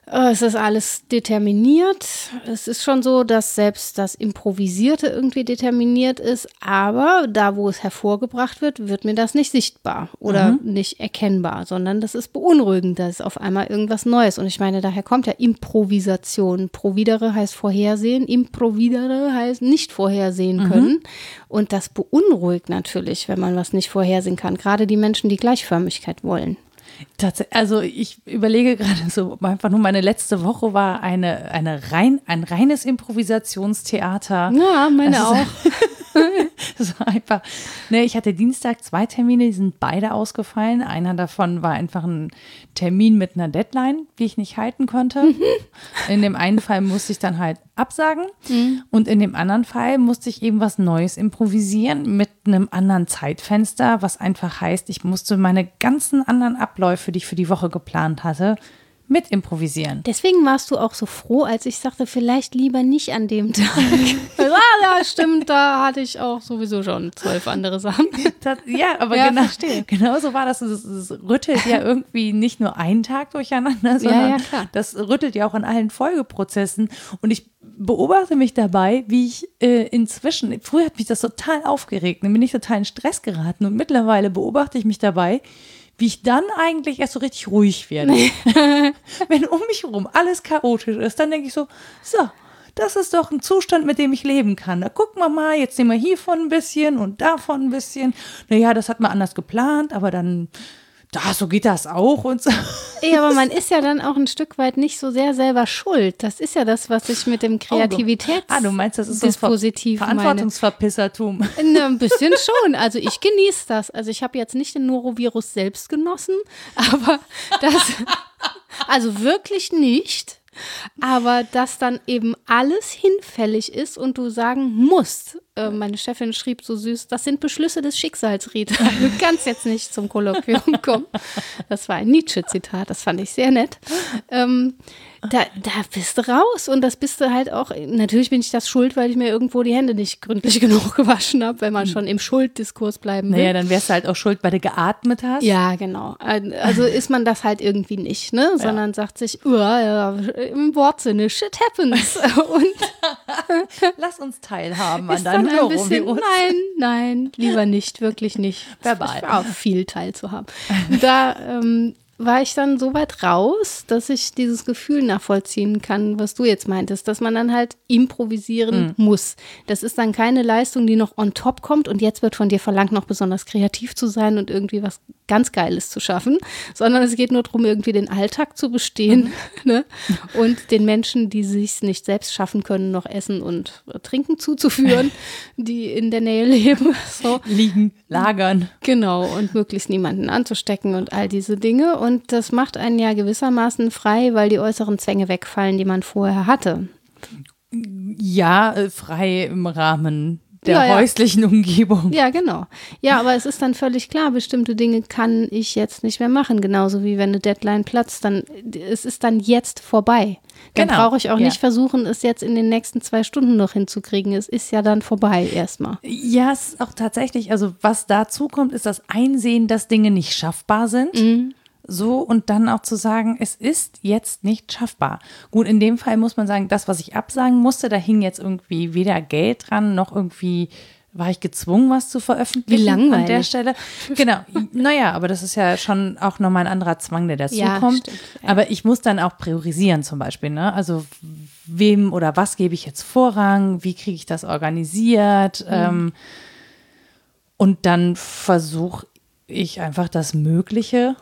[SPEAKER 2] Es ist alles determiniert. Es ist schon so, dass selbst das Improvisierte irgendwie determiniert ist, aber da, wo es hervorgebracht wird, wird mir das nicht sichtbar oder nicht erkennbar, sondern das ist beunruhigend. Da ist auf einmal irgendwas Neues. Und ich meine, daher kommt ja Improvisation. Providere heißt vorhersehen, improvidere heißt nicht vorhersehen können. Und das beunruhigt natürlich, wenn man was nicht vorhersehen kann. Gerade die Menschen, die Gleichförmigkeit wollen.
[SPEAKER 1] Also ich überlege gerade so, einfach nur meine letzte Woche war eine, eine rein, ein reines Improvisationstheater.
[SPEAKER 2] Ja, meine auch. [laughs] [laughs]
[SPEAKER 1] Das war einfach, ne, ich hatte Dienstag zwei Termine, die sind beide ausgefallen. Einer davon war einfach ein Termin mit einer Deadline, die ich nicht halten konnte. In dem einen Fall musste ich dann halt absagen und in dem anderen Fall musste ich eben was Neues improvisieren mit einem anderen Zeitfenster, was einfach heißt, ich musste meine ganzen anderen Abläufe, die ich für die Woche geplant hatte, mit improvisieren.
[SPEAKER 2] Deswegen warst du auch so froh, als ich sagte, vielleicht lieber nicht an dem Tag. [laughs] ah, ja, stimmt, da hatte ich auch sowieso schon zwölf andere Sachen. [laughs]
[SPEAKER 1] Das, ja, aber
[SPEAKER 2] Ja,
[SPEAKER 1] genau, genau so war das. Es, es rüttelt ja [laughs] irgendwie nicht nur einen Tag durcheinander, sondern
[SPEAKER 2] ja, klar.
[SPEAKER 1] das rüttelt ja auch an allen Folgeprozessen. Und ich beobachte mich dabei, wie ich äh, inzwischen, früher hat mich das total aufgeregt, dann bin ich total in Stress geraten und mittlerweile beobachte ich mich dabei, wie ich dann eigentlich erst so richtig ruhig werde. [laughs] Wenn um mich herum alles chaotisch ist, dann denke ich so, so, das ist doch ein Zustand, mit dem ich leben kann. Da gucken wir mal, jetzt nehmen wir hiervon ein bisschen und davon ein bisschen. Naja, das hat man anders geplant, aber dann, da, so geht das auch und so.
[SPEAKER 2] Ja, aber man ist ja dann auch ein Stück weit nicht so sehr selber schuld. Das ist ja das, was ich mit dem Kreativitäts
[SPEAKER 1] Ah, du meinst, das ist so ein Ver
[SPEAKER 2] Dispositiv.
[SPEAKER 1] Verantwortungsverpissertum.
[SPEAKER 2] Na, ein [laughs] bisschen schon. Also ich genieße das. Also ich habe jetzt nicht den Norovirus selbst genossen, aber das, [laughs] also wirklich nicht. Aber dass dann eben alles hinfällig ist und du sagen musst, äh, meine Chefin schrieb so süß, das sind Beschlüsse des Schicksals, Rita. [laughs] Du kannst jetzt nicht zum Kolloquium kommen. Das war ein Nietzsche-Zitat, das fand ich sehr nett. Ähm, da, da bist du raus und das bist du halt auch, natürlich bin ich das schuld, weil ich mir irgendwo die Hände nicht gründlich [laughs] genug gewaschen habe, wenn man schon im Schulddiskurs bleiben will.
[SPEAKER 1] Naja, dann wärst du halt auch schuld, weil du geatmet hast.
[SPEAKER 2] Ja, genau. Also ist man das halt irgendwie nicht, ne? Sondern sagt sich, "Oh, ja, im Wortsinne, shit happens. [laughs] Und
[SPEAKER 1] Lass uns teilhaben an
[SPEAKER 2] ist dann
[SPEAKER 1] deinem
[SPEAKER 2] ein bisschen, nein, nein, lieber nicht, wirklich nicht.
[SPEAKER 1] Verbal.
[SPEAKER 2] Auch viel teilzuhaben. Da ähm, war ich dann so weit raus, dass ich dieses Gefühl nachvollziehen kann, was du jetzt meintest, dass man dann halt improvisieren mhm. muss. Das ist dann keine Leistung, die noch on top kommt und jetzt wird von dir verlangt, noch besonders kreativ zu sein und irgendwie was ganz Geiles zu schaffen, sondern es geht nur darum, irgendwie den Alltag zu bestehen mhm. [laughs] ne? und den Menschen, die sich nicht selbst schaffen können, noch Essen und Trinken zuzuführen, [laughs] die in der Nähe leben. [laughs]
[SPEAKER 1] So. Liegen, lagern.
[SPEAKER 2] Genau, und möglichst niemanden anzustecken und all diese Dinge. Und und das macht einen ja gewissermaßen frei, weil die äußeren Zwänge wegfallen, die man vorher hatte.
[SPEAKER 1] Ja, äh, frei im Rahmen der ja, ja. häuslichen Umgebung.
[SPEAKER 2] Ja, genau. Ja, aber es ist dann völlig klar, bestimmte Dinge kann ich jetzt nicht mehr machen. Genauso wie wenn eine Deadline platzt, dann es ist dann jetzt vorbei. Dann genau. brauche ich auch ja. nicht versuchen, es jetzt in den nächsten zwei Stunden noch hinzukriegen. Es ist ja dann vorbei erstmal.
[SPEAKER 1] Ja, es ist auch tatsächlich, also was dazu kommt, ist das Einsehen, dass Dinge nicht schaffbar sind. Mhm so und dann auch zu sagen, es ist jetzt nicht schaffbar. Gut, in dem Fall muss man sagen, das, was ich absagen musste, da hing jetzt irgendwie weder Geld dran, noch irgendwie war ich gezwungen, was zu veröffentlichen
[SPEAKER 2] Wie langweilig.
[SPEAKER 1] an der Stelle. Genau, naja, aber das ist ja schon auch nochmal ein anderer Zwang, der dazu ja, kommt. Stimmt, ja. Aber ich muss dann auch priorisieren zum Beispiel. Ne? Also wem oder was gebe ich jetzt Vorrang? Wie kriege ich das organisiert? Mhm. Ähm, und dann versuche ich einfach das Mögliche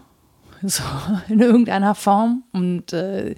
[SPEAKER 1] [laughs] so in irgendeiner Form. Und äh,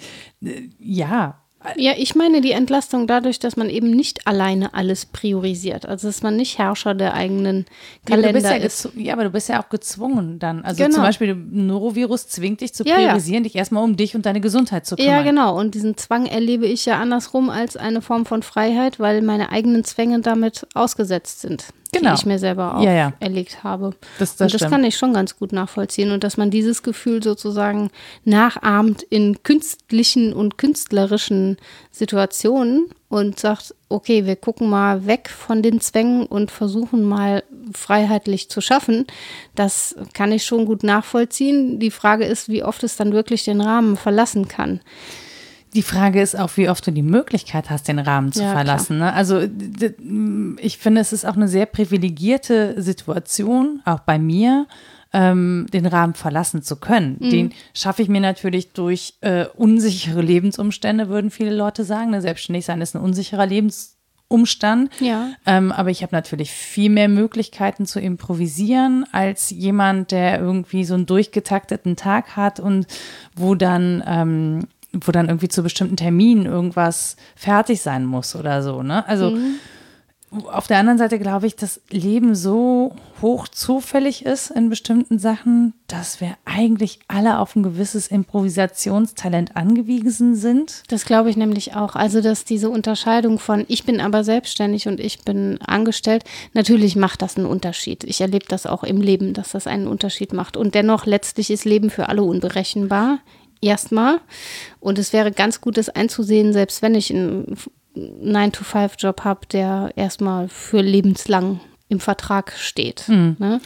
[SPEAKER 1] ja.
[SPEAKER 2] Ja, ich meine die Entlastung dadurch, dass man eben nicht alleine alles priorisiert. Also dass man nicht Herrscher der eigenen Kalender
[SPEAKER 1] ja,
[SPEAKER 2] ja ist.
[SPEAKER 1] Ja, aber du bist ja auch gezwungen dann. Also genau. zum Beispiel ein Norovirus zwingt dich zu priorisieren, ja, dich erstmal um dich und deine Gesundheit zu kümmern.
[SPEAKER 2] Ja, genau. Und diesen Zwang erlebe ich ja andersrum als eine Form von Freiheit, weil meine eigenen Zwänge damit ausgesetzt sind genau. die ich mir selber auferlegt ja, ja. habe. Das, das, und das kann ich schon ganz gut nachvollziehen. Und dass man dieses Gefühl sozusagen nachahmt in künstlichen und künstlerischen Situationen und sagt, okay, wir gucken mal weg von den Zwängen und versuchen mal freiheitlich zu schaffen. Das kann ich schon gut nachvollziehen. Die Frage ist, wie oft es dann wirklich den Rahmen verlassen kann.
[SPEAKER 1] Die Frage ist auch, wie oft du die Möglichkeit hast, den Rahmen zu ja, verlassen. Ne? Also ich finde, es ist auch eine sehr privilegierte Situation, auch bei mir, ähm, den Rahmen verlassen zu können. Mhm. Den schaffe ich mir natürlich durch äh, unsichere Lebensumstände, würden viele Leute sagen. Ne? Selbstständig sein ist ein unsicherer Lebensumstand.
[SPEAKER 2] Ja.
[SPEAKER 1] Ähm, aber ich habe natürlich viel mehr Möglichkeiten zu improvisieren als jemand, der irgendwie so einen durchgetakteten Tag hat und wo dann ähm, wo dann irgendwie zu bestimmten Terminen irgendwas fertig sein muss oder so. Ne? Also mhm. auf der anderen Seite glaube ich, dass Leben so hoch zufällig ist in bestimmten Sachen, dass wir eigentlich alle auf ein gewisses Improvisationstalent angewiesen sind.
[SPEAKER 2] Das glaube ich nämlich auch. Also, dass diese Unterscheidung von ich bin aber selbstständig und ich bin angestellt, natürlich macht das einen Unterschied. Ich erlebe das auch im Leben, dass das einen Unterschied macht. Und dennoch letztlich ist Leben für alle unberechenbar erstmal. Und es wäre ganz gut, das einzusehen, selbst wenn ich einen 9-to-5-Job habe, der erstmal für lebenslang im Vertrag steht. Mhm. Ne?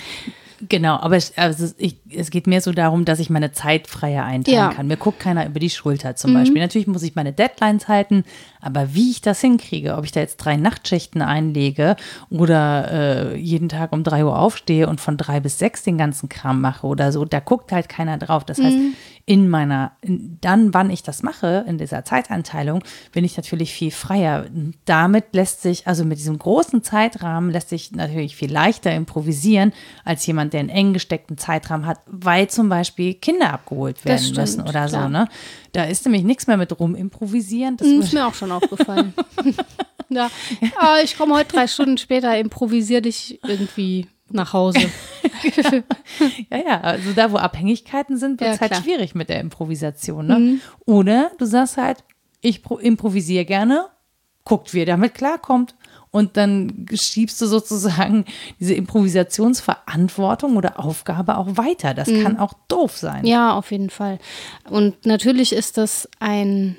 [SPEAKER 1] Genau, aber es, also ich, es geht mir so darum, dass ich meine Zeit freier einteilen ja. kann. Mir guckt keiner über die Schulter zum mhm. Beispiel. Natürlich muss ich meine Deadlines halten, aber wie ich das hinkriege, ob ich da jetzt drei Nachtschichten einlege oder äh, jeden Tag um drei Uhr aufstehe und von drei bis sechs den ganzen Kram mache oder so, da guckt halt keiner drauf. Das heißt, mhm. In meiner, in, dann, wann ich das mache, in dieser Zeiteinteilung, bin ich natürlich viel freier. Damit lässt sich, also mit diesem großen Zeitrahmen, lässt sich natürlich viel leichter improvisieren als jemand, der einen eng gesteckten Zeitrahmen hat, weil zum Beispiel Kinder abgeholt werden stimmt, müssen oder klar. so. Ne? Da ist nämlich nichts mehr mit rumimprovisieren.
[SPEAKER 2] Das ist mir auch schon aufgefallen. [laughs] ja. Ah, ich komme heute drei Stunden später, improvisiere dich irgendwie nach Hause. [laughs]
[SPEAKER 1] ja, ja, also da, wo Abhängigkeiten sind, wird es ja, halt schwierig mit der Improvisation. Ne? Mhm. Oder du sagst halt, ich improvisiere gerne, guckt, wie ihr damit klarkommt und dann schiebst du sozusagen diese Improvisationsverantwortung oder Aufgabe auch weiter. Das mhm. kann auch doof sein.
[SPEAKER 2] Ja, auf jeden Fall. Und natürlich ist das ein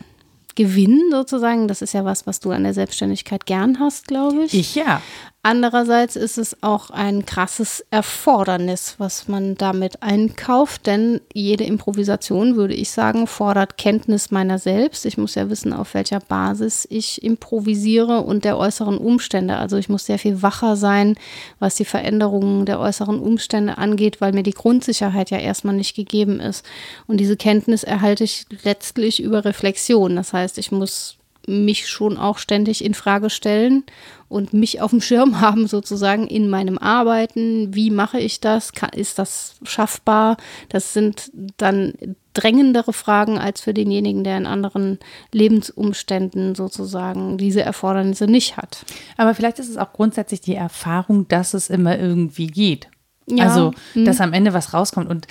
[SPEAKER 2] Gewinn sozusagen. Das ist ja was, was du an der Selbstständigkeit gern hast, glaube ich.
[SPEAKER 1] Ich ja.
[SPEAKER 2] Andererseits ist es auch ein krasses Erfordernis, was man damit einkauft, denn jede Improvisation, würde ich sagen, fordert Kenntnis meiner selbst. Ich muss ja wissen, auf welcher Basis ich improvisiere und der äußeren Umstände. Also ich muss sehr viel wacher sein, was die Veränderungen der äußeren Umstände angeht, weil mir die Grundsicherheit ja erstmal nicht gegeben ist. Und diese Kenntnis erhalte ich letztlich über Reflexion. Das heißt, ich muss mich schon auch ständig in Frage stellen und mich auf dem Schirm [laughs] haben sozusagen in meinem Arbeiten. Wie mache ich das? ist das schaffbar? Das sind dann drängendere Fragen als für denjenigen, der in anderen Lebensumständen sozusagen diese Erfordernisse nicht hat.
[SPEAKER 1] Aber vielleicht ist es auch grundsätzlich die Erfahrung, dass es immer irgendwie geht. Ja. Also, hm. dass am Ende was rauskommt. Und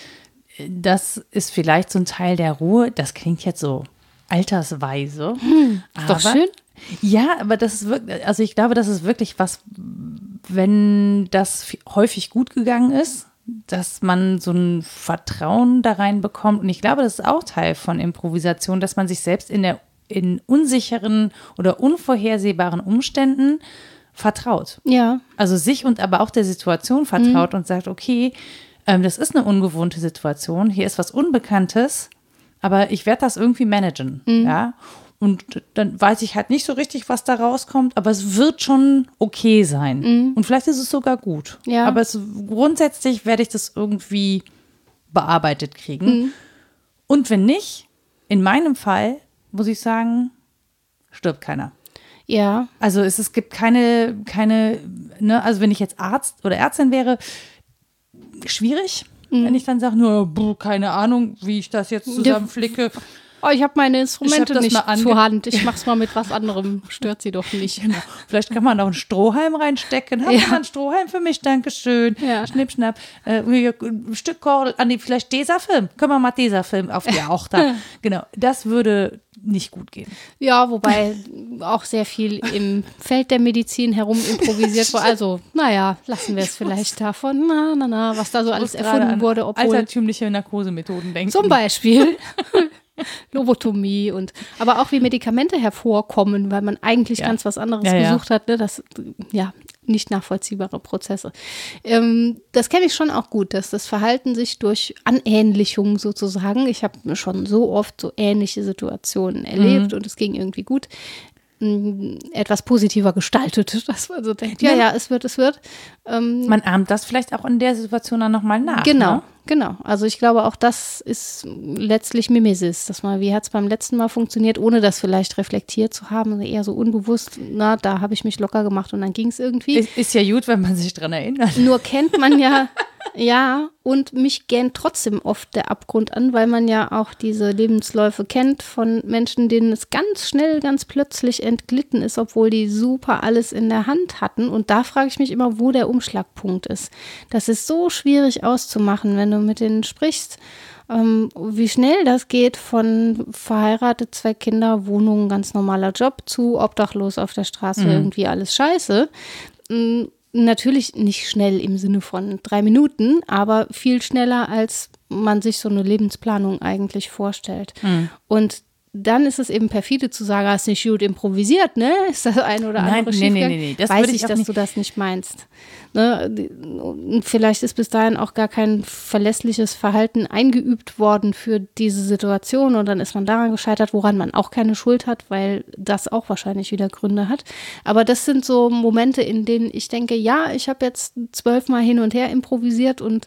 [SPEAKER 1] das ist vielleicht so ein Teil der Ruhe. Das klingt jetzt so altersweise. Hm,
[SPEAKER 2] aber, doch schön.
[SPEAKER 1] Ja, aber das ist wirklich, also ich glaube, das ist wirklich was, wenn das häufig gut gegangen ist, dass man so ein Vertrauen da rein bekommt. Und ich glaube, das ist auch Teil von Improvisation, dass man sich selbst in der in unsicheren oder unvorhersehbaren Umständen vertraut.
[SPEAKER 2] Ja.
[SPEAKER 1] Also sich und aber auch der Situation vertraut mhm. und sagt, okay, ähm, das ist eine ungewohnte Situation, hier ist was Unbekanntes aber ich werde das irgendwie managen, mhm. ja. Und dann weiß ich halt nicht so richtig, was da rauskommt, aber es wird schon okay sein. Mhm. Und vielleicht ist es sogar gut. Ja. Aber es, grundsätzlich werde ich das irgendwie bearbeitet kriegen. Mhm. Und wenn nicht, in meinem Fall, muss ich sagen, stirbt keiner.
[SPEAKER 2] Ja.
[SPEAKER 1] Also es, es gibt keine, keine, ne, also wenn ich jetzt Arzt oder Ärztin wäre, schwierig. Mhm. Wenn ich dann sage, nur, keine Ahnung, wie ich das jetzt zusammenflicke.
[SPEAKER 2] Oh, ich habe meine Instrumente hab nicht zur Hand. Ich mach's mal mit was anderem. Stört sie doch nicht. Genau.
[SPEAKER 1] Vielleicht kann man auch einen Strohhalm reinstecken. Haben ja. Sie mal einen Strohhalm für mich? Dankeschön. Ja. Schnipp, schnapp. Äh, ein Stück Kordel. Ah, nee, vielleicht dieser Film. Können wir mal dieser Film auf die [laughs] auch da. genau. Das würde nicht gut gehen.
[SPEAKER 2] Ja, wobei [laughs] auch sehr viel im Feld der Medizin herum improvisiert wurde. Also, naja, lassen wir es vielleicht davon. Na, na, na, was da so alles erfunden wurde.
[SPEAKER 1] Obwohl altertümliche Narkosemethoden denken.
[SPEAKER 2] Zum Beispiel. [laughs] Lobotomie und aber auch wie Medikamente hervorkommen, weil man eigentlich ja. ganz was anderes ja, gesucht ja. hat. Ne? Das ja nicht nachvollziehbare Prozesse. Ähm, das kenne ich schon auch gut, dass das Verhalten sich durch Anähnlichung sozusagen. Ich habe schon so oft so ähnliche Situationen erlebt mhm. und es ging irgendwie gut etwas positiver gestaltet, [laughs] dass man so denkt, ja, ja, es wird, es wird.
[SPEAKER 1] Ähm, man ahmt das vielleicht auch in der Situation dann nochmal nach.
[SPEAKER 2] Genau,
[SPEAKER 1] ne?
[SPEAKER 2] Genau. Also ich glaube, auch das ist letztlich Mimesis, dass man, wie hat es beim letzten Mal funktioniert, ohne das vielleicht reflektiert zu haben, eher so unbewusst, na, da habe ich mich locker gemacht und dann ging es irgendwie.
[SPEAKER 1] Ist, ist ja gut, wenn man sich dran erinnert.
[SPEAKER 2] Nur [laughs] kennt man ja Ja, und mich gähnt trotzdem oft der Abgrund an, weil man ja auch diese Lebensläufe kennt von Menschen, denen es ganz schnell, ganz plötzlich entglitten ist, obwohl die super alles in der Hand hatten. Und da frage ich mich immer, wo der Umschlagpunkt ist. Das ist so schwierig auszumachen, wenn du mit denen sprichst. Ähm, wie schnell das geht von verheiratet, zwei Kinder, Wohnung, ganz normaler Job zu obdachlos auf der Straße, mhm. irgendwie alles scheiße mm, natürlich nicht schnell im Sinne von drei Minuten, aber viel schneller, als man sich so eine Lebensplanung eigentlich vorstellt. Mhm. Und dann ist es eben perfide zu sagen, hast nicht gut improvisiert, ne? Ist das ein oder andere Nein, nee, nee, nee, nee. Das Weiß ich, dass nicht. du das nicht meinst. Ne? Und vielleicht ist bis dahin auch gar kein verlässliches Verhalten eingeübt worden für diese Situation und dann ist man daran gescheitert, woran man auch keine Schuld hat, weil das auch wahrscheinlich wieder Gründe hat. Aber das sind so Momente, in denen ich denke, ja, ich habe jetzt zwölfmal hin und her improvisiert und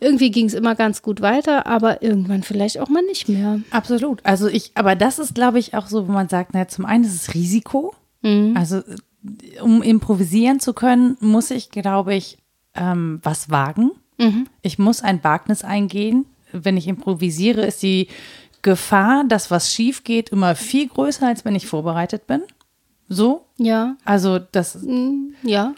[SPEAKER 2] irgendwie ging es immer ganz gut weiter, aber irgendwann vielleicht auch mal nicht mehr.
[SPEAKER 1] Absolut. Also ich, aber das ist, glaube ich, auch so, wo man sagt, naja, zum einen ist es Risiko. Mhm. Also um improvisieren zu können, muss ich, glaube ich, ähm, was wagen. Mhm. Ich muss ein Wagnis eingehen. Wenn ich improvisiere, ist die Gefahr, dass was schief geht, immer viel größer, als wenn ich vorbereitet bin. So?
[SPEAKER 2] Ja.
[SPEAKER 1] Also das.
[SPEAKER 2] Mhm. Ja.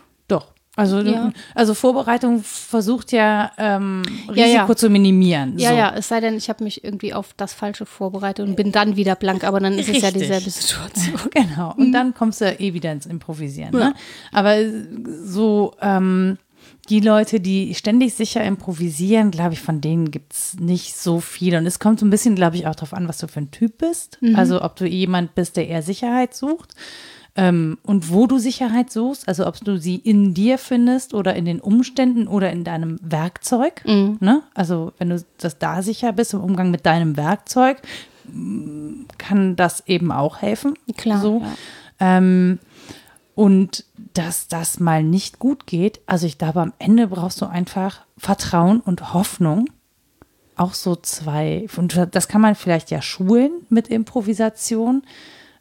[SPEAKER 1] Also, ja. also Vorbereitung versucht ja ähm, Risiko ja, ja. zu minimieren.
[SPEAKER 2] Ja, so. ja, es sei denn, ich habe mich irgendwie auf das Falsche vorbereitet und bin dann wieder blank, aber dann ist Richtig. es ja dieselbe Situation. [laughs]
[SPEAKER 1] genau, und mhm. dann kommst du ja eh wieder ins Improvisieren. Ne? Aber so ähm, die Leute, die ständig sicher improvisieren, glaube ich, von denen gibt es nicht so viele. Und es kommt so ein bisschen, glaube ich, auch darauf an, was du für ein Typ bist. Mhm. Also ob du jemand bist, der eher Sicherheit sucht Ähm, und wo du Sicherheit suchst, also ob du sie in dir findest oder in den Umständen oder in deinem Werkzeug.
[SPEAKER 2] Mhm.
[SPEAKER 1] Ne? Also wenn du das da sicher bist im Umgang mit deinem Werkzeug, kann das eben auch helfen.
[SPEAKER 2] Klar,
[SPEAKER 1] So.
[SPEAKER 2] ja.
[SPEAKER 1] Ähm, und dass das mal nicht gut geht, also ich glaube, am Ende brauchst du einfach Vertrauen und Hoffnung. Auch so zwei, und das kann man vielleicht ja schulen mit Improvisation.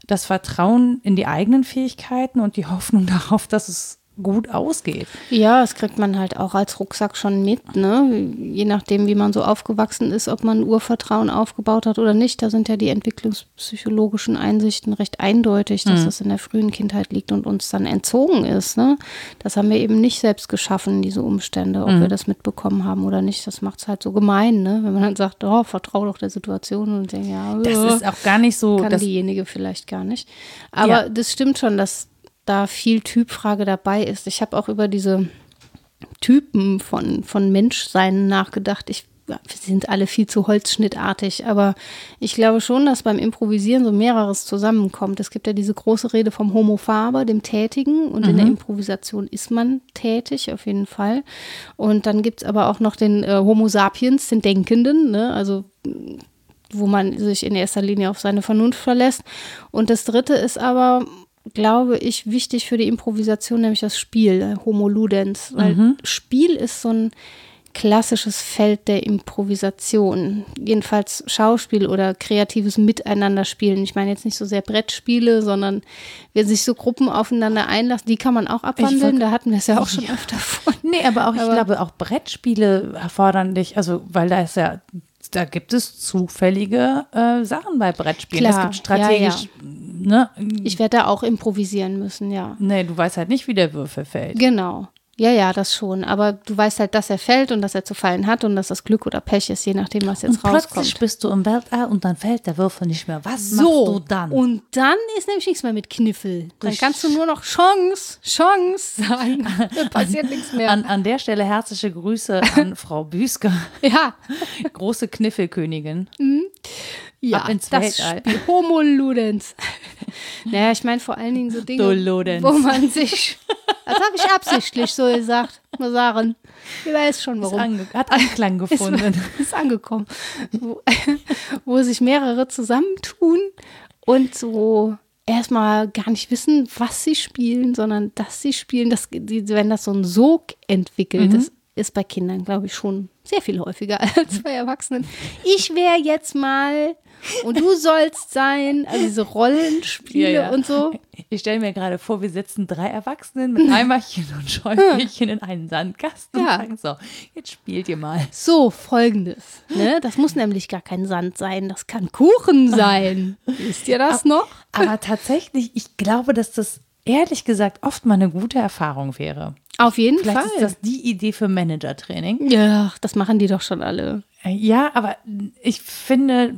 [SPEAKER 1] Das Vertrauen in die eigenen Fähigkeiten und die Hoffnung [laughs] darauf, dass es gut ausgeht.
[SPEAKER 2] Ja, das kriegt man halt auch als Rucksack schon mit, ne? Je nachdem, wie man so aufgewachsen ist, ob man Urvertrauen aufgebaut hat oder nicht. Da sind ja die entwicklungspsychologischen Einsichten recht eindeutig, dass das in der frühen Kindheit liegt und uns dann entzogen ist. Ne? Das haben wir eben nicht selbst geschaffen, diese Umstände, ob wir das mitbekommen haben oder nicht. Das macht es halt so gemein, ne? Wenn man dann sagt, oh, vertrau doch der Situation und denkt, ja,
[SPEAKER 1] Das
[SPEAKER 2] äh,
[SPEAKER 1] ist auch gar nicht so,
[SPEAKER 2] kann diejenige vielleicht gar nicht. Aber
[SPEAKER 1] Ja.
[SPEAKER 2] das stimmt schon, dass da viel Typfrage dabei ist. Ich habe auch über diese Typen von, von Menschsein nachgedacht. Ich, wir sind alle viel zu holzschnittartig, aber ich glaube schon, dass beim Improvisieren so mehreres zusammenkommt. Es gibt ja diese große Rede vom Homo faber, dem Tätigen, und in der Improvisation ist man tätig, auf jeden Fall. Und dann gibt es aber auch noch den äh, Homo sapiens, den Denkenden, ne? also wo man sich in erster Linie auf seine Vernunft verlässt. Und das dritte ist aber, glaube ich, wichtig für die Improvisation, nämlich das Spiel, äh, Homo Ludens. Weil Spiel ist so ein klassisches Feld der Improvisation. Jedenfalls Schauspiel oder kreatives Miteinanderspielen. Ich meine jetzt nicht so sehr Brettspiele, sondern wer sich so Gruppen aufeinander einlassen, die kann man auch abwandeln. Da hatten wir es ja auch [laughs] schon öfter von.
[SPEAKER 1] Nee, aber auch, ich
[SPEAKER 2] Aber-
[SPEAKER 1] glaube, auch Brettspiele erfordern dich, also, weil da ist ja, da gibt es zufällige äh, Sachen bei Brettspielen.
[SPEAKER 2] Klar,
[SPEAKER 1] es gibt strategisch, ne?
[SPEAKER 2] Ich werde da auch improvisieren müssen, ja.
[SPEAKER 1] Nee, du weißt halt nicht, wie der Würfel fällt.
[SPEAKER 2] Genau. Ja, ja, das schon. Aber du weißt halt, dass er fällt und dass er zu fallen hat und dass das Glück oder Pech ist, je nachdem, was jetzt
[SPEAKER 1] und plötzlich
[SPEAKER 2] rauskommt.
[SPEAKER 1] bist du im Weltall und dann fällt der Würfel nicht mehr. Was
[SPEAKER 2] So,
[SPEAKER 1] machst du dann?
[SPEAKER 2] und dann ist nämlich nichts mehr mit Kniffel. Dann kannst du nur noch Chance, Chance sagen. [laughs] Dann passiert nichts mehr.
[SPEAKER 1] An, an der Stelle herzliche Grüße an [laughs] Frau Büsker,
[SPEAKER 2] ja,
[SPEAKER 1] große Kniffelkönigin.
[SPEAKER 2] Ja,
[SPEAKER 1] Ab ins
[SPEAKER 2] das
[SPEAKER 1] Weltall.
[SPEAKER 2] Spiel Homo Ludens. [laughs] naja, ich meine vor allen Dingen so Dinge, wo man sich, [laughs] das habe ich absichtlich so gesagt, mal sagen. Ich weiß schon, warum.
[SPEAKER 1] ange hat Anklang [laughs] gefunden.
[SPEAKER 2] ist, ist angekommen, wo, wo sich mehrere zusammentun und so erstmal gar nicht wissen, was sie spielen, sondern dass sie spielen. Das, die, wenn das so einen Sog entwickelt, das ist bei Kindern, glaube ich, schon sehr viel häufiger als bei Erwachsenen. Ich wäre jetzt mal und du sollst sein, also diese Rollenspiele
[SPEAKER 1] Ja, ja.
[SPEAKER 2] und so.
[SPEAKER 1] Ich stelle mir gerade vor, wir sitzen drei Erwachsenen mit Eimerchen und Schäufelchen in einen Sandkasten
[SPEAKER 2] Ja.
[SPEAKER 1] und sagen so, jetzt spielt ihr mal.
[SPEAKER 2] So, folgendes. Ne? Das muss nämlich gar kein Sand sein, das kann Kuchen sein. [laughs] Wisst ihr das noch?
[SPEAKER 1] Aber tatsächlich, ich glaube, dass das ehrlich gesagt oft mal eine gute Erfahrung wäre.
[SPEAKER 2] Auf jeden
[SPEAKER 1] Vielleicht
[SPEAKER 2] Fall.
[SPEAKER 1] ist das die Idee für Managertraining.
[SPEAKER 2] Ja, das machen die doch schon alle.
[SPEAKER 1] Äh, Ja, aber ich finde,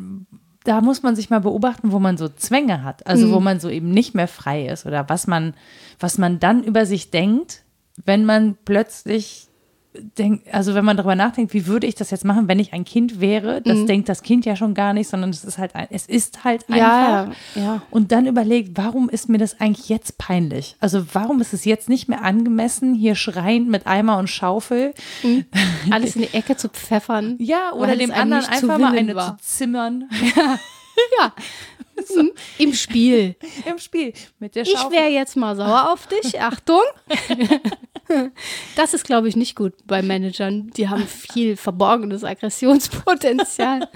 [SPEAKER 1] da muss man sich mal beobachten, wo man so Zwänge hat. Also
[SPEAKER 2] Mhm.
[SPEAKER 1] wo man so eben nicht mehr frei ist oder was man, was man dann über sich denkt, wenn man plötzlich denkt, also wenn man darüber nachdenkt, wie würde ich das jetzt machen, wenn ich ein Kind wäre, das denkt das Kind ja schon gar nicht, sondern es ist halt, ein, es ist halt einfach.
[SPEAKER 2] Ja, ja.
[SPEAKER 1] Und dann überlegt, warum ist mir das eigentlich jetzt peinlich? Also warum ist es jetzt nicht mehr angemessen, hier schreiend mit Eimer und Schaufel, [laughs]
[SPEAKER 2] Alles in die Ecke zu pfeffern.
[SPEAKER 1] ja, oder dem anderen einfach mal eine
[SPEAKER 2] war.
[SPEAKER 1] zu zimmern [laughs]
[SPEAKER 2] Ja. Mhm. Im Spiel.
[SPEAKER 1] im Spiel mit der
[SPEAKER 2] Ich wäre jetzt mal sauer auf dich. [laughs] Achtung. [laughs] Das ist, glaube ich, nicht gut bei Managern. Die haben viel verborgenes Aggressionspotenzial.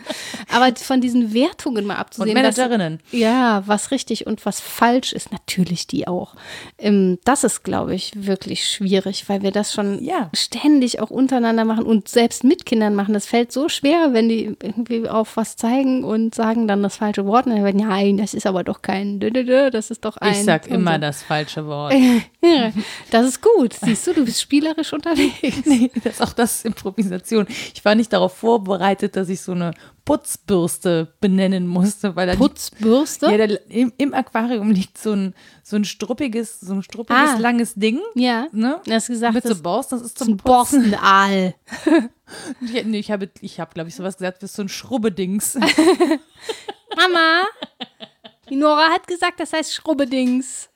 [SPEAKER 2] Aber von diesen Wertungen mal
[SPEAKER 1] und
[SPEAKER 2] abzusehen. dass-
[SPEAKER 1] Managerinnen.
[SPEAKER 2] Ja, was richtig und was falsch ist, natürlich die auch. Ähm, das ist, glaube ich, wirklich schwierig, weil wir das schon
[SPEAKER 1] Ja.
[SPEAKER 2] ständig auch untereinander machen und selbst mit Kindern machen. Das fällt so schwer, wenn die irgendwie auf was zeigen und sagen dann das falsche Wort. Und dann werden, nein, das ist aber doch kein, das ist doch ein.
[SPEAKER 1] Ich sag
[SPEAKER 2] und
[SPEAKER 1] immer
[SPEAKER 2] so.
[SPEAKER 1] das falsche Wort. [laughs]
[SPEAKER 2] Das ist gut. Siehst du, du bist spielerisch unterwegs. [laughs]
[SPEAKER 1] Nee, das ist auch das ist Improvisation. Ich war nicht darauf vorbereitet, dass ich so eine Putzbürste benennen musste, weil da liegt-
[SPEAKER 2] Putzbürste?
[SPEAKER 1] ja, da, im, im Aquarium liegt so ein, so ein struppiges, so ein struppiges,
[SPEAKER 2] Ah.
[SPEAKER 1] langes Ding.
[SPEAKER 2] Ja.
[SPEAKER 1] Ne?
[SPEAKER 2] Du hast gesagt,
[SPEAKER 1] Mit so
[SPEAKER 2] das
[SPEAKER 1] Borsten, das ist zum Putzen.
[SPEAKER 2] Borstenaal.
[SPEAKER 1] Ich, [laughs] nee, ich habe, ich habe glaube ich, sowas gesagt, das ist so ein Schrubbedings. [laughs]
[SPEAKER 2] Mama, die Nora hat gesagt, das heißt Schrubbedings.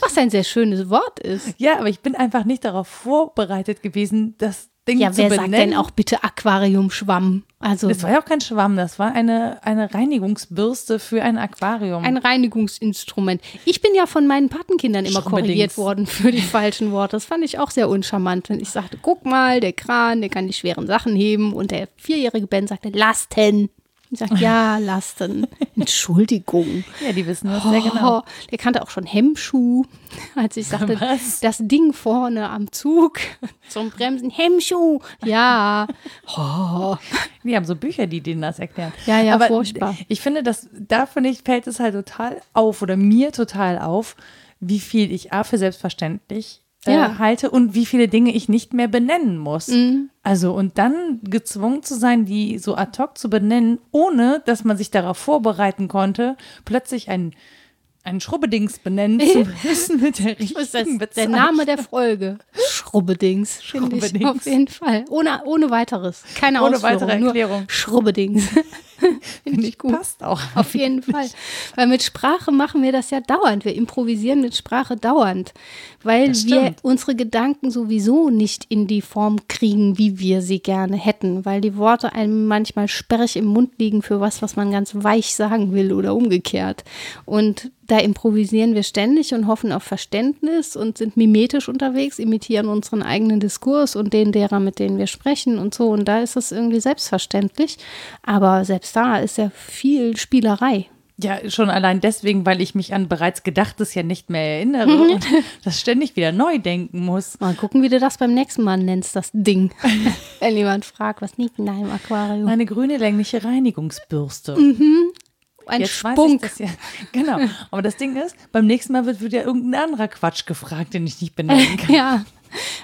[SPEAKER 2] Was ein sehr schönes Wort ist.
[SPEAKER 1] Ja, aber ich bin einfach nicht darauf vorbereitet gewesen, das Ding
[SPEAKER 2] Ja,
[SPEAKER 1] zu
[SPEAKER 2] wer
[SPEAKER 1] benennen.
[SPEAKER 2] sagt denn auch bitte Aquariumschwamm? Also
[SPEAKER 1] Das war ja auch kein Schwamm, das war eine, eine Reinigungsbürste für ein Aquarium.
[SPEAKER 2] ein Reinigungsinstrument. Ich bin ja von meinen Patenkindern immer korrigiert worden für die falschen Worte. Das fand ich auch sehr uncharmant. Und ich sagte, guck mal, der Kran, der kann die schweren Sachen heben. Und der vierjährige Ben sagte, Lasten. Ich sagte, ja, Lasten. [laughs] Entschuldigung.
[SPEAKER 1] ja, die wissen das sehr genau.
[SPEAKER 2] Oh, der kannte auch schon Hemmschuh, als ich sagte,
[SPEAKER 1] Was?
[SPEAKER 2] das Ding vorne am Zug [laughs] zum Bremsen, Hemmschuh, ja. Oh.
[SPEAKER 1] Die haben so Bücher, die denen das erklären.
[SPEAKER 2] Ja, ja,
[SPEAKER 1] Aber
[SPEAKER 2] furchtbar.
[SPEAKER 1] Ich finde, dass da finde ich, fällt es halt total auf oder mir total auf, wie viel ich A für selbstverständlich äh,
[SPEAKER 2] Ja. Mhm.
[SPEAKER 1] halte und wie viele Dinge ich nicht mehr benennen muss. Also und dann gezwungen zu sein, die so ad hoc zu benennen, ohne dass man sich darauf vorbereiten konnte, plötzlich ein ein Schrubbedings benennen [laughs] zu müssen mit der
[SPEAKER 2] ist das
[SPEAKER 1] richtigen
[SPEAKER 2] der. Name der Folge. Schrubbedings, finde ich
[SPEAKER 1] Schrubbedings.
[SPEAKER 2] auf jeden Fall. Ohne, ohne weiteres. Keine
[SPEAKER 1] Ohne
[SPEAKER 2] Ausführung,
[SPEAKER 1] weitere Erklärung.
[SPEAKER 2] Schrubbedings. [laughs] finde ich gut.
[SPEAKER 1] Passt auch. [laughs]
[SPEAKER 2] Auf jeden Fall. Weil mit Sprache machen wir das ja dauernd. Wir improvisieren mit Sprache dauernd. Weil wir unsere Gedanken sowieso nicht in die Form kriegen, wie wir sie gerne hätten. Weil die Worte einem manchmal sperrig im Mund liegen für was, was man ganz weich sagen will oder umgekehrt. Und da improvisieren wir ständig und hoffen auf Verständnis und sind mimetisch unterwegs, imitieren unseren eigenen Diskurs und den derer, mit denen wir sprechen und so. Und da ist es irgendwie selbstverständlich. Aber selbst da ist ja viel Spielerei.
[SPEAKER 1] Ja, schon allein deswegen, weil ich mich an bereits Gedachtes ja nicht mehr erinnere
[SPEAKER 2] Mhm.
[SPEAKER 1] und [laughs] das ständig wieder neu denken muss.
[SPEAKER 2] Mal gucken, wie du das beim nächsten Mal nennst, das Ding. [laughs] Wenn jemand fragt, was liegt in deinem Aquarium?
[SPEAKER 1] Eine grüne längliche Reinigungsbürste.
[SPEAKER 2] Ein
[SPEAKER 1] Jetzt
[SPEAKER 2] Spunk.
[SPEAKER 1] ja. [laughs] Genau. Aber das Ding ist, beim nächsten Mal wird wieder irgendein anderer Quatsch gefragt, den ich nicht benennen kann.
[SPEAKER 2] Ja,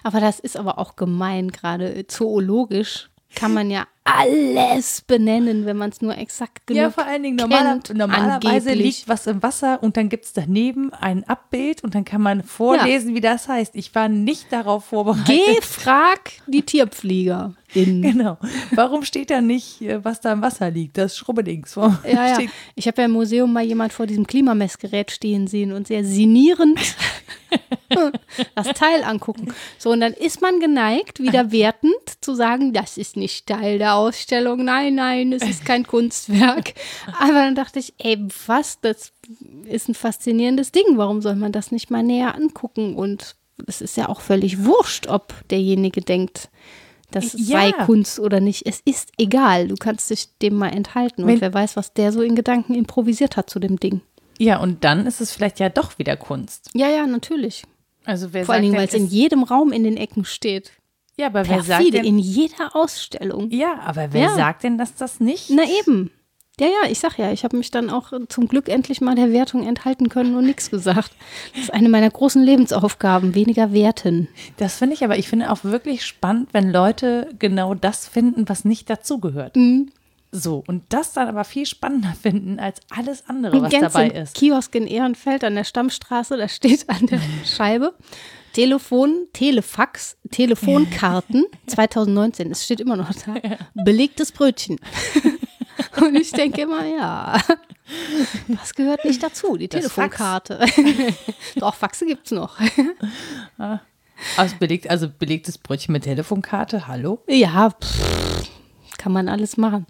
[SPEAKER 2] aber das ist aber auch gemein, gerade zoologisch kann man ja alles benennen, wenn man es nur exakt genug
[SPEAKER 1] Ja, vor allen Dingen normaler,
[SPEAKER 2] kennt,
[SPEAKER 1] normalerweise
[SPEAKER 2] angeblich.
[SPEAKER 1] liegt was im Wasser und dann gibt es daneben ein Abbild und dann kann man vorlesen, wie das heißt. Ich war nicht darauf vorbereitet.
[SPEAKER 2] Geh, frag die Tierpfleger. [laughs]
[SPEAKER 1] Genau. Warum steht da nicht, äh, was da im Wasser liegt? Das Schrubbedings.
[SPEAKER 2] Ja, ja. Ich habe ja im Museum mal jemand vor diesem Klimamessgerät stehen sehen und sehr sinnierend [laughs] das Teil angucken. So, und dann ist man geneigt, wieder wertend zu sagen, das ist nicht Teil der Ausstellung. Nein, nein, es ist kein Kunstwerk. [laughs] Aber dann dachte ich, ey, was, das ist ein faszinierendes Ding. Warum soll man das nicht mal näher angucken? Und es ist ja auch völlig wurscht, ob derjenige denkt, das
[SPEAKER 1] Ja.
[SPEAKER 2] sei Kunst oder nicht. Es ist egal. Du kannst dich dem mal enthalten. Und
[SPEAKER 1] Wenn-
[SPEAKER 2] wer weiß, was der so in Gedanken improvisiert hat zu dem Ding.
[SPEAKER 1] Ja, und dann ist es vielleicht ja doch wieder Kunst.
[SPEAKER 2] Ja, ja, natürlich.
[SPEAKER 1] Also wer
[SPEAKER 2] Vor allen
[SPEAKER 1] sagt
[SPEAKER 2] Dingen,
[SPEAKER 1] denn,
[SPEAKER 2] weil es in jedem Raum in den Ecken steht.
[SPEAKER 1] Ja, aber wer sagt denn,
[SPEAKER 2] in jeder Ausstellung.
[SPEAKER 1] ja, aber wer
[SPEAKER 2] Ja.
[SPEAKER 1] sagt denn, dass das nicht?
[SPEAKER 2] Na eben. Ja, ja, ich sag ja, ich habe mich dann auch zum Glück endlich mal der Wertung enthalten können und nichts gesagt. Das ist eine meiner großen Lebensaufgaben, weniger werten.
[SPEAKER 1] Das finde ich aber, ich finde auch wirklich spannend, wenn Leute genau das finden, was nicht dazugehört.
[SPEAKER 2] Mhm.
[SPEAKER 1] So, und das dann aber viel spannender [laughs] finden als alles andere, was dabei
[SPEAKER 2] Gänse
[SPEAKER 1] ist.
[SPEAKER 2] Kiosk in Ehrenfeld an der Stammstraße, da steht an [laughs] der Scheibe Telefon, Telefax, Telefonkarten [laughs] 2019. Es steht immer noch da. Belegtes Brötchen. [laughs] Und ich denke immer, ja, was gehört nicht dazu? Die
[SPEAKER 1] Das
[SPEAKER 2] Telefonkarte. [laughs] Doch, Faxe gibt's noch.
[SPEAKER 1] Also, belegt, also belegtes Brötchen mit Telefonkarte, hallo?
[SPEAKER 2] Ja, pff, kann man alles machen.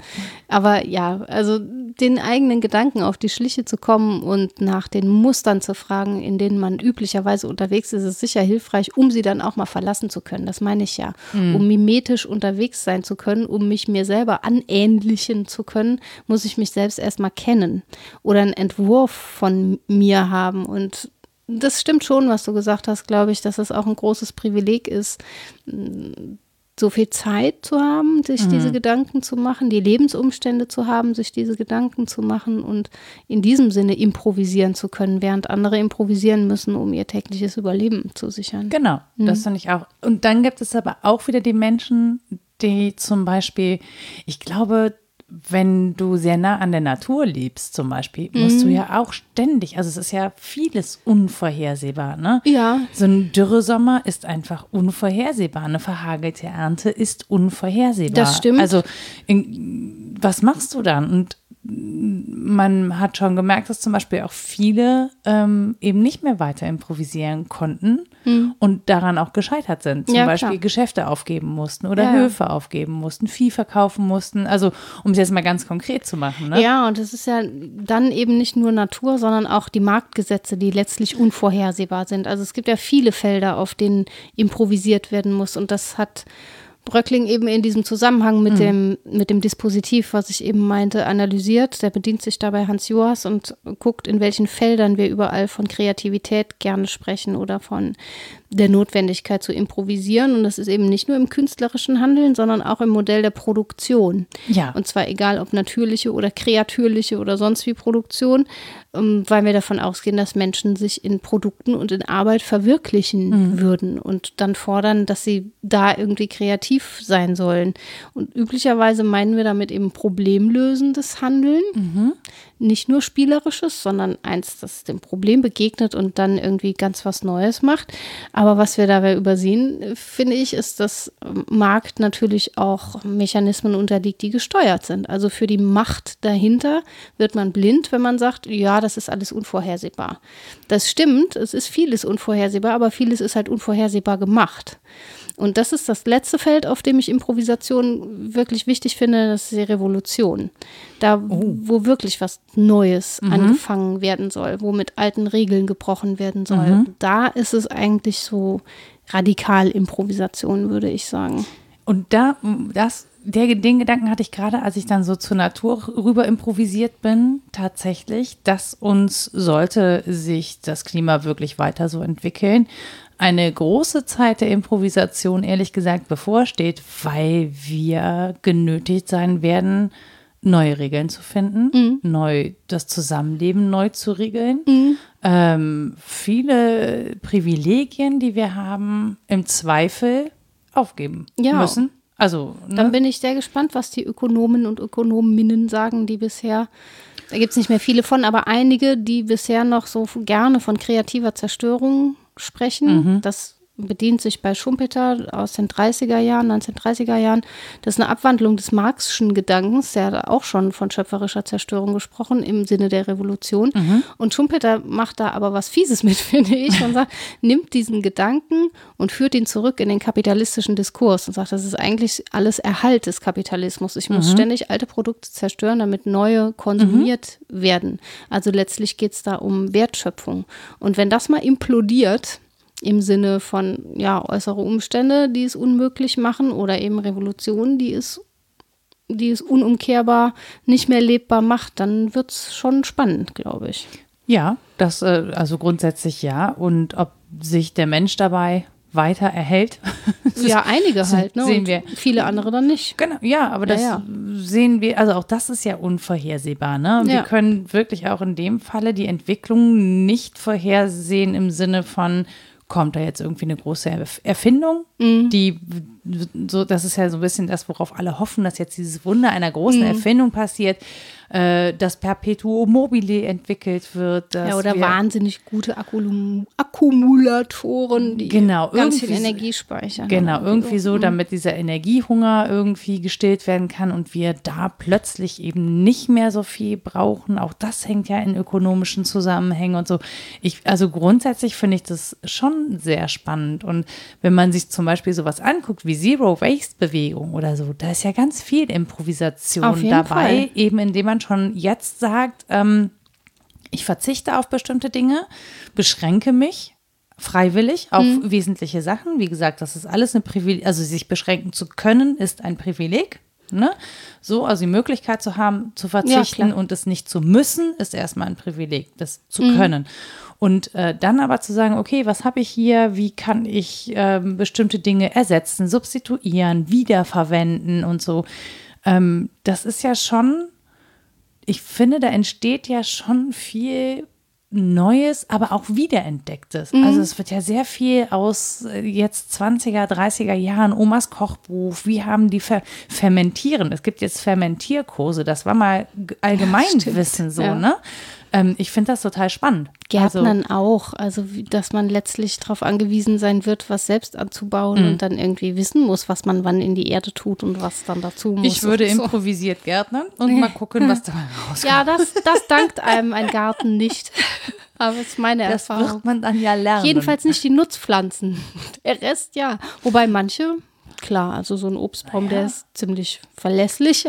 [SPEAKER 2] Aber ja, also den eigenen Gedanken auf die Schliche zu kommen und nach den Mustern zu fragen, in denen man üblicherweise unterwegs ist, ist sicher hilfreich, um sie dann auch mal verlassen zu können. Das meine ich ja. Um mimetisch unterwegs sein zu können, um mich mir selber anähnlichen zu können, muss ich mich selbst erstmal kennen oder einen Entwurf von mir haben und das stimmt schon, was du gesagt hast, glaube ich, dass es auch ein großes Privileg ist, so viel Zeit zu haben, sich diese Gedanken zu machen, die Lebensumstände zu haben, sich diese Gedanken zu machen und in diesem Sinne improvisieren zu können, während andere improvisieren müssen, um ihr tägliches Überleben zu sichern.
[SPEAKER 1] Genau,
[SPEAKER 2] Mhm.
[SPEAKER 1] das finde ich auch. Und dann gibt es aber auch wieder die Menschen, die zum Beispiel, ich glaube, wenn du sehr nah an der Natur lebst, zum Beispiel, musst
[SPEAKER 2] Mhm.
[SPEAKER 1] du ja auch ständig, also es ist ja vieles unvorhersehbar, ne?
[SPEAKER 2] Ja.
[SPEAKER 1] So ein Dürresommer ist einfach unvorhersehbar. Eine verhagelte Ernte ist unvorhersehbar.
[SPEAKER 2] Das stimmt.
[SPEAKER 1] Also, in, was machst du dann? Und man hat schon gemerkt, dass zum Beispiel auch viele ähm, eben nicht mehr weiter improvisieren konnten mhm. und daran auch gescheitert sind. Zum
[SPEAKER 2] Ja,
[SPEAKER 1] Beispiel
[SPEAKER 2] klar.
[SPEAKER 1] Geschäfte aufgeben mussten oder
[SPEAKER 2] Ja, ja.
[SPEAKER 1] Höfe aufgeben mussten, Vieh verkaufen mussten. Also, um es jetzt mal ganz konkret zu machen. Ne?
[SPEAKER 2] Ja, und es ist ja dann eben nicht nur Natur, sondern auch die Marktgesetze, die letztlich unvorhersehbar sind. Also es gibt ja viele Felder, auf denen improvisiert werden muss. Und das hat Bröckling eben in diesem Zusammenhang mit, dem, mit dem Dispositiv, was ich eben meinte, analysiert. Der bedient sich dabei Hans Joas und guckt, in welchen Feldern wir überall von Kreativität gerne sprechen oder von der Notwendigkeit zu improvisieren. Und das ist eben nicht nur im künstlerischen Handeln, sondern auch im Modell der Produktion.
[SPEAKER 1] Ja.
[SPEAKER 2] Und zwar egal, ob natürliche oder kreatürliche oder sonst wie Produktion, ähm, weil wir davon ausgehen, dass Menschen sich in Produkten und in Arbeit verwirklichen würden und dann fordern, dass sie da irgendwie kreativ sein sollen. Und üblicherweise meinen wir damit eben problemlösendes Handeln, nicht nur spielerisches, sondern eins, das dem Problem begegnet und dann irgendwie ganz was Neues macht. Aber was wir dabei übersehen, finde ich, ist, dass Markt natürlich auch Mechanismen unterliegt, die gesteuert sind. Also für die Macht dahinter wird man blind, wenn man sagt, ja, das ist alles unvorhersehbar. Das stimmt, es ist vieles unvorhersehbar, aber vieles ist halt unvorhersehbar gemacht. Und das ist das letzte Feld, auf dem ich Improvisation wirklich wichtig finde, das ist die Revolution. Da, wo wirklich was Neues angefangen werden soll, wo mit alten Regeln gebrochen werden soll. Da ist es eigentlich so radikal Improvisation, würde ich sagen.
[SPEAKER 1] Und da, das, der, den Gedanken hatte ich gerade, als ich dann so zur Natur rüber improvisiert bin, tatsächlich, dass uns, sollte sich das Klima wirklich weiter so entwickeln, eine große Zeit der Improvisation, ehrlich gesagt, bevorsteht, weil wir genötigt sein werden, neue Regeln zu finden, neu das Zusammenleben neu zu regeln. Ähm, viele Privilegien, die wir haben, im Zweifel aufgeben
[SPEAKER 2] Ja.
[SPEAKER 1] müssen. Also, ne?
[SPEAKER 2] Dann bin ich sehr gespannt, was die Ökonomen und Ökonominnen sagen, die bisher, da gibt es nicht mehr viele von, aber einige, die bisher noch so gerne von kreativer Zerstörung sprechen. Das bedient sich bei Schumpeter aus den 30er Jahren, 1930er Jahren. Das ist eine Abwandlung des Marxischen Gedankens. Der hat auch schon von schöpferischer Zerstörung gesprochen im Sinne der Revolution. Und Schumpeter macht da aber was Fieses mit, [laughs] finde ich, und sagt, nimmt diesen Gedanken und führt ihn zurück in den kapitalistischen Diskurs und sagt, das ist eigentlich alles Erhalt des Kapitalismus. Ich muss ständig alte Produkte zerstören, damit neue konsumiert werden. Also letztlich geht es da um Wertschöpfung. Und wenn das mal implodiert, im Sinne von ja, äußere Umstände, die es unmöglich machen oder eben Revolutionen, die es, die es unumkehrbar nicht mehr lebbar macht, dann wird es schon spannend, glaube ich.
[SPEAKER 1] Ja, das, äh, also grundsätzlich ja. Und ob sich der Mensch dabei weiter erhält. [laughs]
[SPEAKER 2] Ja, einige halt, ne?
[SPEAKER 1] sehen wir.
[SPEAKER 2] viele andere dann nicht.
[SPEAKER 1] Genau, ja, aber das
[SPEAKER 2] Ja,
[SPEAKER 1] sehen wir, also auch das ist ja unvorhersehbar. Ne? Wir
[SPEAKER 2] Ja.
[SPEAKER 1] können wirklich auch in dem Falle die Entwicklung nicht vorhersehen im Sinne von, kommt da jetzt irgendwie eine große Erf- Erfindung,
[SPEAKER 2] Mhm.
[SPEAKER 1] die so, das ist ja so ein bisschen das, worauf alle hoffen, dass jetzt dieses Wunder einer großen
[SPEAKER 2] Mhm.
[SPEAKER 1] Erfindung passiert, äh, dass Perpetuum mobile entwickelt wird.
[SPEAKER 2] Ja, oder
[SPEAKER 1] wir,
[SPEAKER 2] wahnsinnig gute Akkulum Akkumulatoren, die
[SPEAKER 1] Genau,
[SPEAKER 2] ganz viel
[SPEAKER 1] irgendwie
[SPEAKER 2] Energie speichern.
[SPEAKER 1] Genau,
[SPEAKER 2] oder
[SPEAKER 1] irgendwie so,
[SPEAKER 2] Mhm.
[SPEAKER 1] damit dieser Energiehunger irgendwie gestillt werden kann und wir da plötzlich eben nicht mehr so viel brauchen. Auch das hängt ja in ökonomischen Zusammenhängen und so. Ich, also grundsätzlich finde ich das schon sehr spannend. Und wenn man sich zum Beispiel sowas anguckt wie Zero Waste Bewegung oder so, da ist ja ganz viel Improvisation dabei,
[SPEAKER 2] Fall.
[SPEAKER 1] eben indem man schon jetzt sagt, ähm, ich verzichte auf bestimmte Dinge, beschränke mich freiwillig auf
[SPEAKER 2] Mhm.
[SPEAKER 1] wesentliche Sachen. Wie gesagt, das ist alles eine Privileg, also sich beschränken zu können, ist ein Privileg. Ne? So, also die Möglichkeit zu haben, zu verzichten
[SPEAKER 2] klar.
[SPEAKER 1] und es nicht zu müssen, ist erstmal ein Privileg, das zu
[SPEAKER 2] Mhm.
[SPEAKER 1] können. Und äh, dann aber zu sagen, okay, was habe ich hier, wie kann ich ähm, bestimmte Dinge ersetzen, substituieren, wiederverwenden und so. Ähm, das ist ja schon, ich finde, da entsteht ja schon viel Neues, aber auch Wiederentdecktes. Also es wird ja sehr viel aus äh, jetzt 20er, 30er Jahren, Omas Kochbuch, wie haben die fer fermentieren. Es gibt jetzt Fermentierkurse, das war mal Allgemeinwissen so,
[SPEAKER 2] Ja.
[SPEAKER 1] ne? Ähm, ich finde das total spannend.
[SPEAKER 2] Gärtnern also, auch. Also, dass man letztlich darauf angewiesen sein wird, was selbst anzubauen mhm. und dann irgendwie wissen muss, was man wann in die Erde tut und was dann dazu muss.
[SPEAKER 1] Ich würde [laughs] so. improvisiert gärtnern und mal gucken, was dabei rauskommt.
[SPEAKER 2] Ja, das, das dankt einem ein Garten nicht. [laughs] Aber das ist meine
[SPEAKER 1] das
[SPEAKER 2] Erfahrung.
[SPEAKER 1] Das wird man dann ja lernen.
[SPEAKER 2] Jedenfalls nicht die Nutzpflanzen. [laughs] Der Rest ja. Wobei manche, klar, also so ein Obstbaum, naja. der ist ziemlich verlässlich.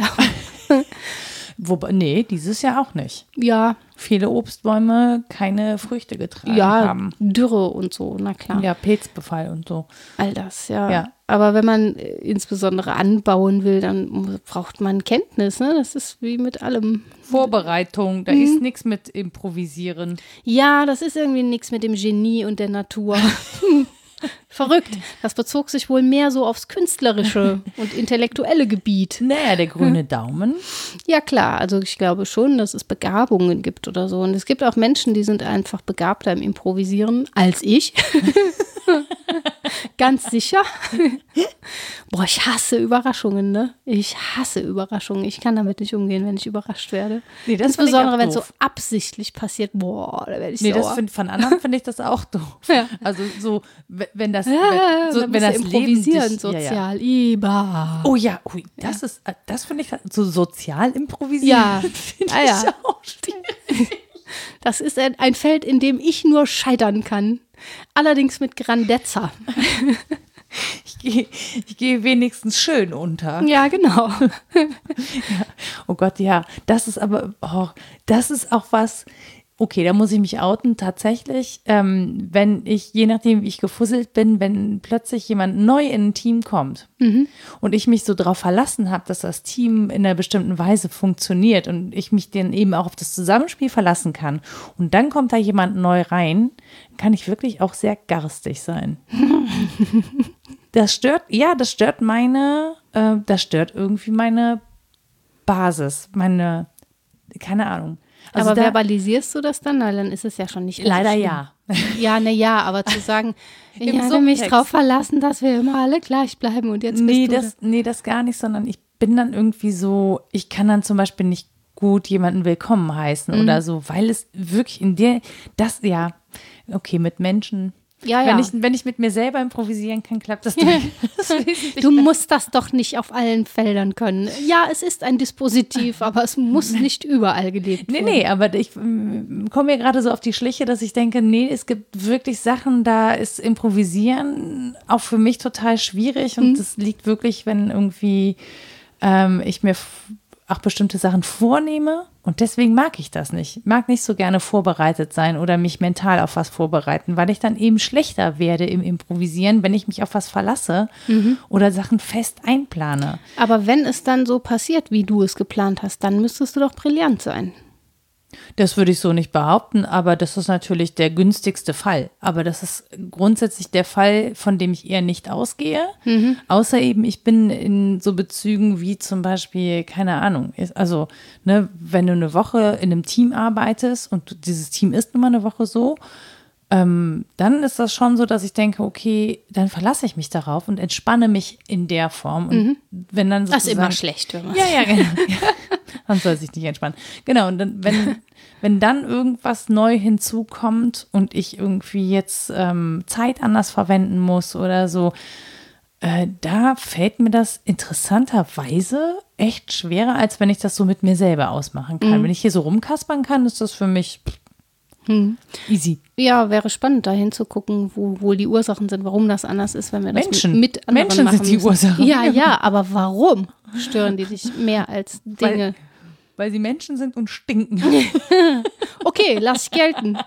[SPEAKER 1] Wobei, nee, dieses Jahr auch nicht.
[SPEAKER 2] Ja.
[SPEAKER 1] Viele Obstbäume keine Früchte getragen
[SPEAKER 2] ja,
[SPEAKER 1] haben.
[SPEAKER 2] Dürre und so, na klar.
[SPEAKER 1] Ja, Pilzbefall und so.
[SPEAKER 2] All das, ja. ja. Aber wenn man äh, insbesondere anbauen will, dann braucht man Kenntnis, ne? Das ist wie mit allem.
[SPEAKER 1] Vorbereitung, da mhm. ist nichts mit Improvisieren.
[SPEAKER 2] Ja, das ist irgendwie nichts mit dem Genie und der Natur. [laughs] Verrückt. Das bezog sich wohl mehr so aufs künstlerische und intellektuelle Gebiet.
[SPEAKER 1] Naja, der grüne Daumen.
[SPEAKER 2] Ja, klar. Also ich glaube schon, dass es Begabungen gibt oder so. Und es gibt auch Menschen, die sind einfach begabter im Improvisieren als ich. [laughs] [laughs] Ganz sicher. Boah, ich hasse Überraschungen, ne? Ich hasse Überraschungen. Ich kann damit nicht umgehen, wenn ich überrascht werde. Nee, das Insbesondere, wenn es so absichtlich passiert. Boah, da werde ich nee, sauer.
[SPEAKER 1] Das find, von anderen finde ich das auch doof. Ja. Also so, wenn das, ja, so, wenn das
[SPEAKER 2] improvisieren dich, sozial. Ja,
[SPEAKER 1] oh ja, ui, das ist, äh, das finde ich so sozial improvisieren.
[SPEAKER 2] Ja, [laughs] finde ah, ich auch schwierig. Das ist ein, Feld, in dem ich nur scheitern kann. Allerdings mit Grandezza. [laughs]
[SPEAKER 1] Ich gehe ich geh wenigstens schön unter.
[SPEAKER 2] Ja, genau. [laughs]
[SPEAKER 1] ja. Oh Gott, ja. Das ist aber, oh, das ist auch was, Okay, da muss ich mich outen. Tatsächlich, ähm, wenn ich, je nachdem, wie ich gefusselt bin, wenn plötzlich jemand neu in ein Team kommt mhm. und ich mich so darauf verlassen habe, dass das Team in einer bestimmten Weise funktioniert und ich mich dann eben auch auf das Zusammenspiel verlassen kann und dann kommt da jemand neu rein, kann ich wirklich auch sehr garstig sein. [laughs] das stört, ja, das stört meine, äh, das stört irgendwie meine Basis, meine, keine Ahnung.
[SPEAKER 2] Also aber da, verbalisierst du das dann? Weil dann ist es ja schon nicht
[SPEAKER 1] Leider schlimm. ja. [laughs]
[SPEAKER 2] Ja, na ja, aber zu sagen, [laughs] ich habe mich drauf verlassen, dass wir immer alle gleich bleiben und jetzt
[SPEAKER 1] nee,
[SPEAKER 2] bist
[SPEAKER 1] du das, nee, das gar nicht, sondern ich bin dann irgendwie so, ich kann dann zum Beispiel nicht gut jemanden willkommen heißen mhm. oder so, weil es wirklich in der, das, ja, okay, mit Menschen
[SPEAKER 2] ja, ja.
[SPEAKER 1] Wenn ich, wenn ich mit mir selber improvisieren kann, klappt das [laughs] nicht. [laughs]
[SPEAKER 2] du musst das doch nicht auf allen Feldern können. Ja, es ist ein Dispositiv, aber es muss [laughs] nicht überall gelebt
[SPEAKER 1] werden. Nee, nee, aber ich mm, komme mir gerade so auf die Schliche, dass ich denke, nee, es gibt wirklich Sachen, da ist Improvisieren auch für mich total schwierig und mhm. das liegt wirklich, wenn irgendwie ähm, ich mir auch bestimmte Sachen vornehme und deswegen mag ich das nicht. Ich mag nicht so gerne vorbereitet sein oder mich mental auf was vorbereiten, weil ich dann eben schlechter werde im Improvisieren, wenn ich mich auf was verlasse mhm. oder Sachen fest einplane.
[SPEAKER 2] Aber wenn es dann so passiert, wie du es geplant hast, dann müsstest du doch brillant sein.
[SPEAKER 1] Das würde ich so nicht behaupten, aber das ist natürlich der günstigste Fall. Aber das ist grundsätzlich der Fall, von dem ich eher nicht ausgehe. Mhm. Außer eben, ich bin in so Bezügen wie zum Beispiel, keine Ahnung, also, ne, wenn du eine Woche in einem Team arbeitest und dieses Team ist nun mal eine Woche so, ähm, dann ist das schon so, dass ich denke, okay, dann verlasse ich mich darauf und entspanne mich in der Form. Und mhm. wenn dann
[SPEAKER 2] das ist immer schlecht, wenn man
[SPEAKER 1] Ja, ja, [laughs] genau. [laughs] man soll sich nicht entspannen. Genau, und dann, wenn, [laughs] wenn dann irgendwas neu hinzukommt und ich irgendwie jetzt ähm, Zeit anders verwenden muss oder so, äh, da fällt mir das interessanterweise echt schwerer, als wenn ich das so mit mir selber ausmachen kann. Mhm. Wenn ich hier so rumkaspern kann, ist das für mich hm. Easy.
[SPEAKER 2] Ja, wäre spannend, da hinzugucken, wo wohl die Ursachen sind, warum das anders ist, wenn wir das
[SPEAKER 1] Menschen.
[SPEAKER 2] mit
[SPEAKER 1] anderen Menschen machen sind die müssen. Ursachen.
[SPEAKER 2] Ja, ja, [laughs] aber warum stören die dich mehr als Dinge?
[SPEAKER 1] Weil, weil sie Menschen sind und stinken. [laughs]
[SPEAKER 2] okay, lass ich gelten.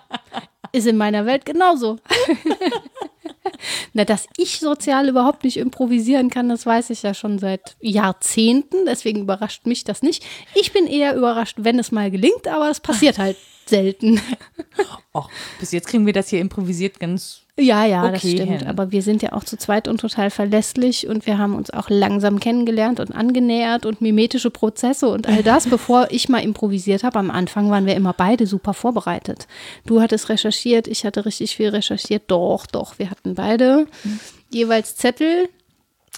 [SPEAKER 2] Ist in meiner Welt genauso. [laughs] Na, dass ich sozial überhaupt nicht improvisieren kann, das weiß ich ja schon seit Jahrzehnten. Deswegen überrascht mich das nicht. Ich bin eher überrascht, wenn es mal gelingt, aber es passiert halt selten. [laughs]
[SPEAKER 1] Och, bis jetzt kriegen wir das hier improvisiert ganz.
[SPEAKER 2] Ja, ja, okay das stimmt. Hin. Aber wir sind ja auch zu zweit und total verlässlich und wir haben uns auch langsam kennengelernt und angenähert und mimetische Prozesse und all das, [laughs] bevor ich mal improvisiert habe. Am Anfang waren wir immer beide super vorbereitet. Du hattest recherchiert, ich hatte richtig viel recherchiert. Doch, doch, wir hatten beide mhm. jeweils Zettel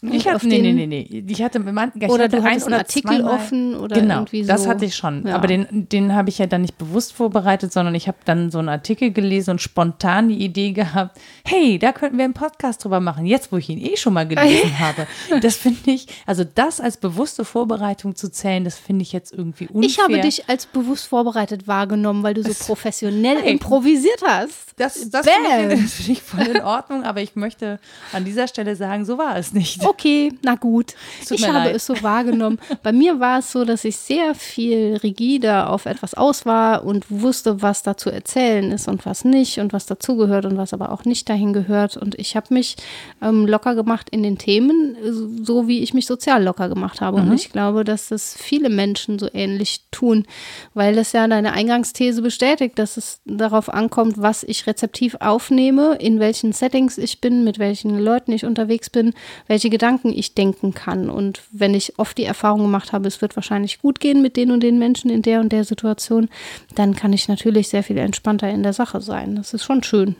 [SPEAKER 1] Ich hatte, nee, nee, nee, nee. Ich hatte, ich
[SPEAKER 2] oder
[SPEAKER 1] hatte
[SPEAKER 2] du hattest einen Artikel
[SPEAKER 1] zweimal-
[SPEAKER 2] offen oder
[SPEAKER 1] genau,
[SPEAKER 2] irgendwie so.
[SPEAKER 1] das hatte ich schon.
[SPEAKER 2] Ja.
[SPEAKER 1] Aber den, den habe ich ja dann nicht bewusst vorbereitet, sondern ich habe dann so einen Artikel gelesen und spontan die Idee gehabt, hey, da könnten wir einen Podcast drüber machen, jetzt wo ich ihn eh schon mal gelesen [laughs] habe. Das finde ich, also das als bewusste Vorbereitung zu zählen, das finde ich jetzt irgendwie unfair.
[SPEAKER 2] Ich habe dich als bewusst vorbereitet wahrgenommen, weil du so professionell
[SPEAKER 1] Hey.
[SPEAKER 2] improvisiert hast.
[SPEAKER 1] Das, das finde ich, das [laughs] finde ich voll in Ordnung, aber ich möchte an dieser Stelle sagen, so war es nicht. [laughs]
[SPEAKER 2] Okay, na gut. Ich habe
[SPEAKER 1] leid.
[SPEAKER 2] es so wahrgenommen. Bei mir war es so, dass ich sehr viel rigider auf etwas aus war und wusste, was da zu erzählen ist und was nicht und was dazugehört und was aber auch nicht dahin gehört. Und ich habe mich ähm, locker gemacht in den Themen, so wie ich mich sozial locker gemacht habe. Und ich glaube, dass das viele Menschen so ähnlich tun, weil das ja deine Eingangsthese bestätigt, dass es darauf ankommt, was ich rezeptiv aufnehme, in welchen Settings ich bin, mit welchen Leuten ich unterwegs bin, welche Gedanken ich denken kann. Und wenn ich oft die Erfahrung gemacht habe, es wird wahrscheinlich gut gehen mit den und den Menschen in der und der Situation, dann kann ich natürlich sehr viel entspannter in der Sache sein. Das ist schon schön.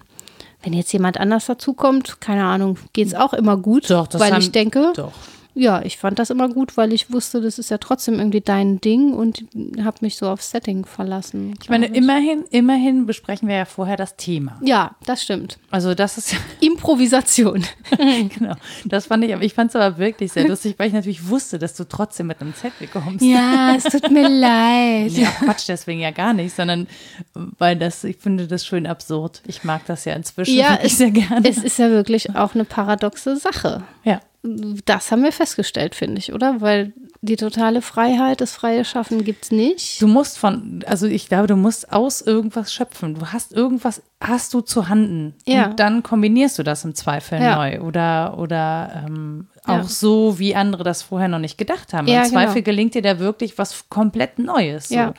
[SPEAKER 2] Wenn jetzt jemand anders dazukommt, keine Ahnung, geht es auch immer gut,
[SPEAKER 1] Doch,
[SPEAKER 2] weil
[SPEAKER 1] haben-
[SPEAKER 2] ich denke,
[SPEAKER 1] Doch.
[SPEAKER 2] Ja, ich fand das immer gut, weil ich wusste, das ist ja trotzdem irgendwie dein Ding und habe mich so aufs Setting verlassen.
[SPEAKER 1] Ich meine, immerhin, immerhin besprechen wir ja vorher das Thema.
[SPEAKER 2] Ja, das stimmt.
[SPEAKER 1] Also das ist ja [laughs]
[SPEAKER 2] Improvisation. [laughs]
[SPEAKER 1] genau. Das fand ich, aber ich fand es aber wirklich sehr lustig, weil ich natürlich wusste, dass du trotzdem mit einem Zettel kommst.
[SPEAKER 2] Ja, es tut mir [laughs] leid.
[SPEAKER 1] Ja, Quatsch, deswegen ja gar nicht, sondern weil das, ich finde das schön absurd. Ich mag das ja inzwischen
[SPEAKER 2] Ja,
[SPEAKER 1] wirklich
[SPEAKER 2] es,
[SPEAKER 1] sehr gerne.
[SPEAKER 2] es ist ja wirklich auch eine paradoxe Sache.
[SPEAKER 1] ja.
[SPEAKER 2] Das haben wir festgestellt, finde ich, oder? Weil die totale Freiheit, das freie Schaffen gibt es nicht.
[SPEAKER 1] Du musst von, also ich glaube, du musst aus irgendwas schöpfen. Du hast irgendwas, hast du zu Handen.
[SPEAKER 2] Ja.
[SPEAKER 1] Und dann kombinierst du das im Zweifel
[SPEAKER 2] Ja.
[SPEAKER 1] neu. Oder, oder ähm, auch
[SPEAKER 2] Ja.
[SPEAKER 1] so, wie andere das vorher noch nicht gedacht haben.
[SPEAKER 2] Ja,
[SPEAKER 1] Im Zweifel
[SPEAKER 2] genau.
[SPEAKER 1] gelingt dir da wirklich was komplett Neues. So.
[SPEAKER 2] Ja.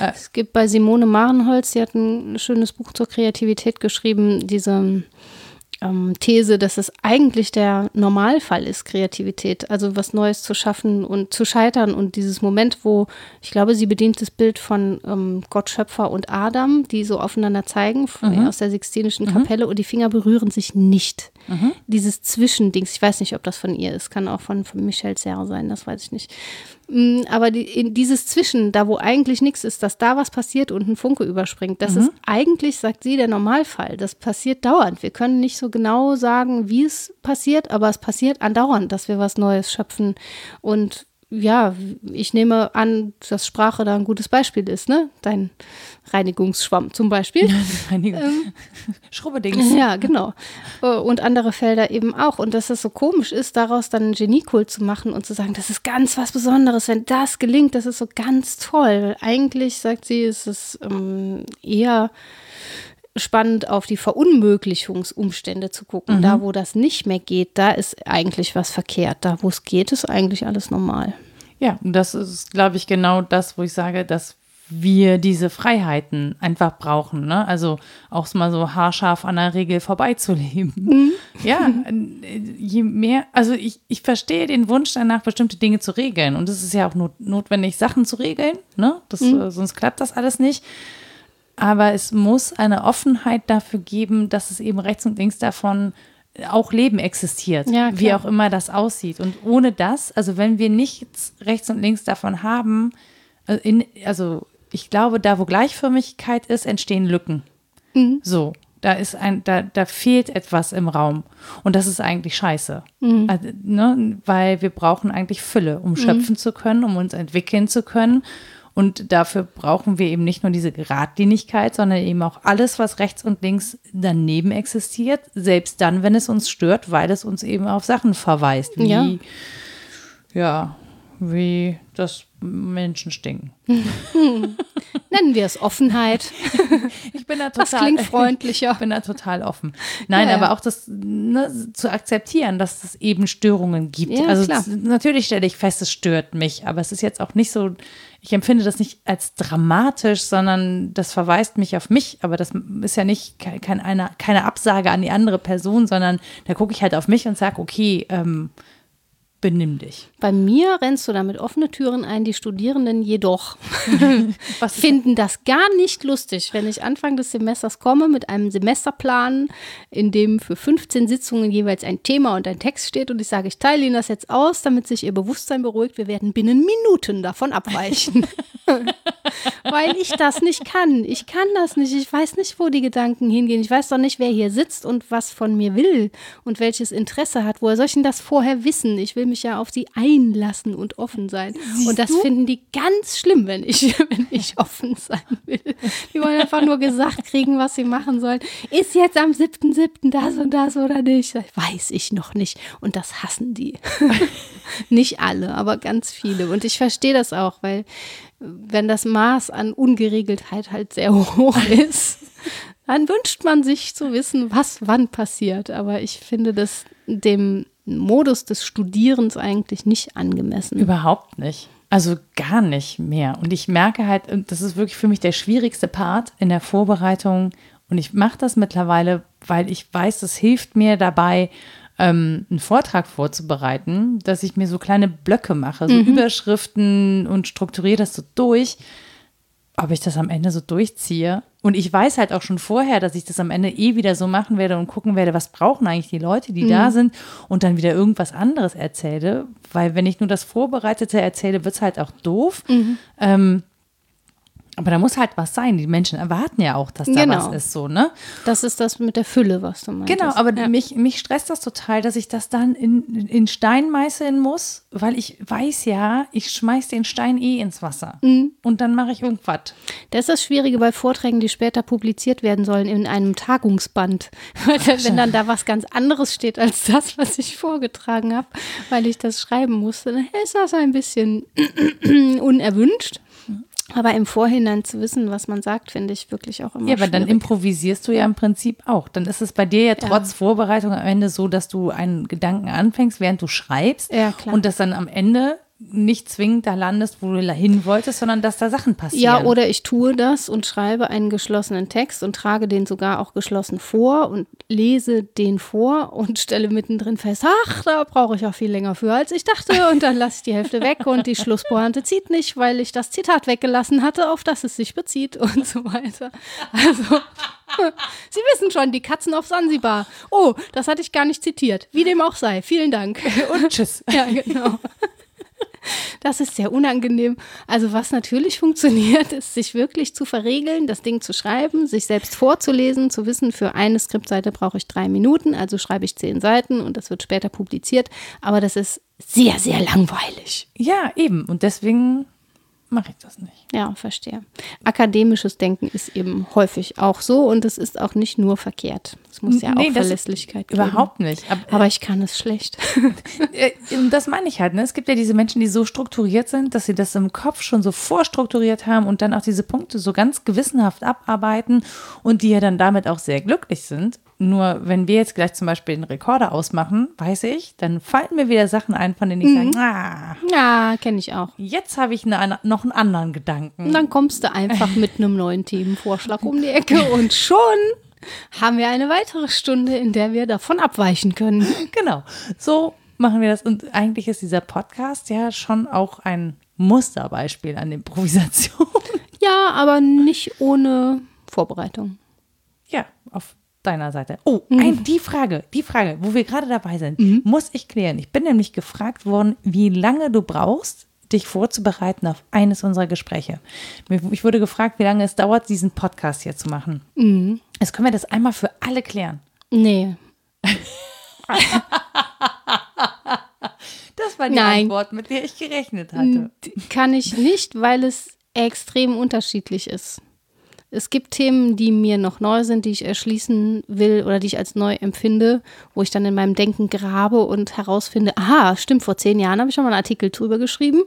[SPEAKER 2] Es gibt bei Simone Marenholz, die hat ein schönes Buch zur Kreativität geschrieben, diese ähm, These, dass es eigentlich der Normalfall ist, Kreativität, also was Neues zu schaffen und zu scheitern und dieses Moment, wo, ich glaube, sie bedient das Bild von ähm, Gott Schöpfer und Adam, die so aufeinander zeigen, von, aus der Sixtinischen Kapelle und die Finger berühren sich nicht. Dieses Zwischendings, ich weiß nicht, ob das von ihr ist, kann auch von, von Michelle Serre sein, das weiß ich nicht. Mm, Aber die, in dieses Zwischen, da wo eigentlich nichts ist, dass da was passiert und ein Funke überspringt, das ist eigentlich, sagt sie, der Normalfall. Das passiert dauernd. Wir können nicht so genau sagen, wie es passiert, aber es passiert andauernd, dass wir was Neues schöpfen. Und ja, ich nehme an, dass Sprache da ein gutes Beispiel ist, ne? Dein Reinigungsschwamm zum Beispiel. [laughs]
[SPEAKER 1] Einige
[SPEAKER 2] Ähm. [laughs]
[SPEAKER 1] Schrubbedings.
[SPEAKER 2] Ja, genau. Äh, Und andere Felder eben auch. Und dass es so komisch ist, daraus dann einen Geniekult zu machen und zu sagen, das ist ganz was Besonderes. Wenn das gelingt, das ist so ganz toll. Weil eigentlich, sagt sie, ist es ähm, eher spannend, auf die Verunmöglichungsumstände zu gucken. Da, wo das nicht mehr geht, da ist eigentlich was verkehrt. Da, wo es geht, ist eigentlich alles normal.
[SPEAKER 1] Ja, das ist, glaube ich, genau das, wo ich sage, dass wir diese Freiheiten einfach brauchen. Ne? Also auch mal so haarscharf an der Regel vorbeizuleben. [laughs] Ja, äh, je mehr, also ich, ich verstehe den Wunsch danach, bestimmte Dinge zu regeln. Und es ist ja auch not, notwendig, Sachen zu regeln. Ne? Das, äh, sonst klappt das alles nicht. Aber es muss eine Offenheit dafür geben, dass es eben rechts und links davon auch Leben existiert,
[SPEAKER 2] Ja,
[SPEAKER 1] wie auch immer das aussieht. Und ohne das, also wenn wir nichts rechts und links davon haben, also, in, also ich glaube, da wo Gleichförmigkeit ist, entstehen Lücken. So, da ist ein, da, da fehlt etwas im Raum. Und das ist eigentlich scheiße. Also, ne, weil wir brauchen eigentlich Fülle, um schöpfen zu können, um uns entwickeln zu können. Und dafür brauchen wir eben nicht nur diese Geradlinigkeit, sondern eben auch alles, was rechts und links daneben existiert, selbst dann, wenn es uns stört, weil es uns eben auf Sachen verweist, wie,
[SPEAKER 2] Ja.
[SPEAKER 1] ja, wie das Menschen stinken. [laughs]
[SPEAKER 2] Nennen wir es Offenheit. [laughs]
[SPEAKER 1] Ich bin da
[SPEAKER 2] Das
[SPEAKER 1] total,
[SPEAKER 2] klingt freundlicher. [laughs]
[SPEAKER 1] Ich bin da total offen. Nein,
[SPEAKER 2] Ja, ja.
[SPEAKER 1] aber auch das ne, zu akzeptieren, dass es eben Störungen gibt.
[SPEAKER 2] Ja,
[SPEAKER 1] also
[SPEAKER 2] klar.
[SPEAKER 1] natürlich stelle ich fest, es stört mich, aber es ist jetzt auch nicht so, ich empfinde das nicht als dramatisch, sondern das verweist mich auf mich. Aber das ist ja nicht kein, kein eine, keine Absage an die andere Person, sondern da gucke ich halt auf mich und sage, okay, ähm, benimm dich.
[SPEAKER 2] Bei mir rennst du damit offene Türen ein, die Studierenden jedoch [laughs] finden das gar nicht lustig, wenn ich Anfang des Semesters komme mit einem Semesterplan, in dem für 15 Sitzungen jeweils ein Thema und ein Text steht und ich sage, ich teile Ihnen das jetzt aus, damit sich Ihr Bewusstsein beruhigt. Wir werden binnen Minuten davon abweichen. [laughs] Weil ich das nicht kann. Ich kann das nicht. Ich weiß nicht, wo die Gedanken hingehen. Ich weiß doch nicht, wer hier sitzt und was von mir will und welches Interesse hat. Woher soll ich denn das vorher wissen? Ich will mich ja auf sie einlassen und offen sein. Siehst und das du? finden die ganz schlimm, wenn ich, [laughs] wenn ich offen sein will. Die wollen einfach nur gesagt kriegen, was sie machen sollen. Ist jetzt am 7.7. das und das oder nicht? Weiß ich noch nicht. Und das hassen die. [laughs] nicht alle, aber ganz viele. Und ich verstehe das auch, weil wenn das Maß an Ungeregeltheit halt sehr [laughs] hoch ist, dann wünscht man sich zu wissen, was wann passiert. Aber ich finde das dem Modus des Studierens eigentlich nicht angemessen.
[SPEAKER 1] Überhaupt nicht. Also gar nicht mehr. Und ich merke halt, das ist wirklich für mich der schwierigste Part in der Vorbereitung. Und ich mache das mittlerweile, weil ich weiß, es hilft mir dabei, ähm, einen Vortrag vorzubereiten, dass ich mir so kleine Blöcke mache, so mhm. Überschriften und strukturiere das so durch. Ob ich das am Ende so durchziehe. Und ich weiß halt auch schon vorher, dass ich das am Ende eh wieder so machen werde und gucken werde, was brauchen eigentlich die Leute, die mhm. da sind und dann wieder irgendwas anderes erzähle. Weil wenn ich nur das Vorbereitete erzähle, wird es halt auch doof. Mhm. Ähm, aber da muss halt was sein. Die Menschen erwarten ja auch, dass da genau. was ist, so, ne?
[SPEAKER 2] Das ist das mit der Fülle, was du meinst.
[SPEAKER 1] Genau, aber ja. mich, mich stresst das total, dass ich das dann in, in Stein meißeln muss, weil ich weiß ja, ich schmeiß den Stein eh ins Wasser. Mhm. Und dann mache ich irgendwas.
[SPEAKER 2] Das ist das Schwierige bei Vorträgen, die später publiziert werden sollen in einem Tagungsband. [laughs] Wenn dann da was ganz anderes steht als das, was ich vorgetragen habe, weil ich das schreiben musste, dann ist das ein bisschen [clears throat] unerwünscht. Aber im Vorhinein zu wissen, was man sagt, finde ich wirklich auch immer
[SPEAKER 1] Ja, aber dann improvisierst du ja im Prinzip auch. Dann ist es bei dir ja trotz ja. Vorbereitung am Ende so, dass du einen Gedanken anfängst, während du schreibst. Ja, klar. Und das dann am Ende nicht zwingend da landest, wo du hin wolltest, sondern dass da Sachen passieren.
[SPEAKER 2] Ja, oder ich tue das und schreibe einen geschlossenen Text und trage den sogar auch geschlossen vor und lese den vor und stelle mittendrin fest, ach, da brauche ich auch viel länger für, als ich dachte. Und dann lasse ich die Hälfte weg und die Schlusspointe zieht nicht, weil ich das Zitat weggelassen hatte, auf das es sich bezieht und so weiter. Also, [laughs] Sie wissen schon, die Katzen auf Sansibar. Oh, das hatte ich gar nicht zitiert. Wie dem auch sei. Vielen Dank.
[SPEAKER 1] Und tschüss.
[SPEAKER 2] Ja, genau. Das ist sehr unangenehm. Also was natürlich funktioniert, ist, sich wirklich zu verregeln, das Ding zu schreiben, sich selbst vorzulesen, zu wissen, für eine Skriptseite brauche ich drei Minuten, also schreibe ich zehn Seiten und das wird später publiziert. Aber das ist sehr, sehr langweilig.
[SPEAKER 1] Ja, eben. Und deswegen mache ich das nicht.
[SPEAKER 2] Ja, verstehe. Akademisches Denken ist eben häufig auch so und es ist auch nicht nur verkehrt. Es muss ja nee, auch Verlässlichkeit
[SPEAKER 1] geben. Überhaupt nicht.
[SPEAKER 2] Aber, Aber, ich kann es schlecht. [laughs]
[SPEAKER 1] Äh, das meine ich halt. Ne? Es gibt ja diese Menschen, die so strukturiert sind, dass sie das im Kopf schon so vorstrukturiert haben und dann auch diese Punkte so ganz gewissenhaft abarbeiten und die ja dann damit auch sehr glücklich sind. Nur wenn wir jetzt gleich zum Beispiel den Rekorder ausmachen, weiß ich, dann fallen mir wieder Sachen ein, von denen ich mhm. sage, ah,
[SPEAKER 2] ja, kenne ich auch.
[SPEAKER 1] Jetzt habe ich eine, noch einen anderen Gedanken.
[SPEAKER 2] Und dann kommst du einfach mit [laughs] einem neuen Themenvorschlag um die Ecke und schon haben wir eine weitere Stunde, in der wir davon abweichen können. [laughs]
[SPEAKER 1] Genau, so machen wir das. Und eigentlich ist dieser Podcast ja schon auch ein Musterbeispiel an Improvisation.
[SPEAKER 2] Ja, aber nicht ohne Vorbereitung.
[SPEAKER 1] Ja, deiner Seite. Oh, mhm. ein, die Frage, die Frage, wo wir gerade dabei sind, mhm. muss ich klären. Ich bin nämlich gefragt worden, wie lange du brauchst, dich vorzubereiten auf eines unserer Gespräche. Ich wurde gefragt, wie lange es dauert, diesen Podcast hier zu machen. Mhm. Jetzt können wir das einmal für alle klären.
[SPEAKER 2] Nee. [laughs]
[SPEAKER 1] das war die Nein. Antwort, mit der ich gerechnet hatte.
[SPEAKER 2] Kann ich nicht, weil es extrem unterschiedlich ist. Es gibt Themen, die mir noch neu sind, die ich erschließen will oder die ich als neu empfinde, wo ich dann in meinem Denken grabe und herausfinde, aha, stimmt, vor zehn Jahren habe ich schon mal einen Artikel drüber geschrieben.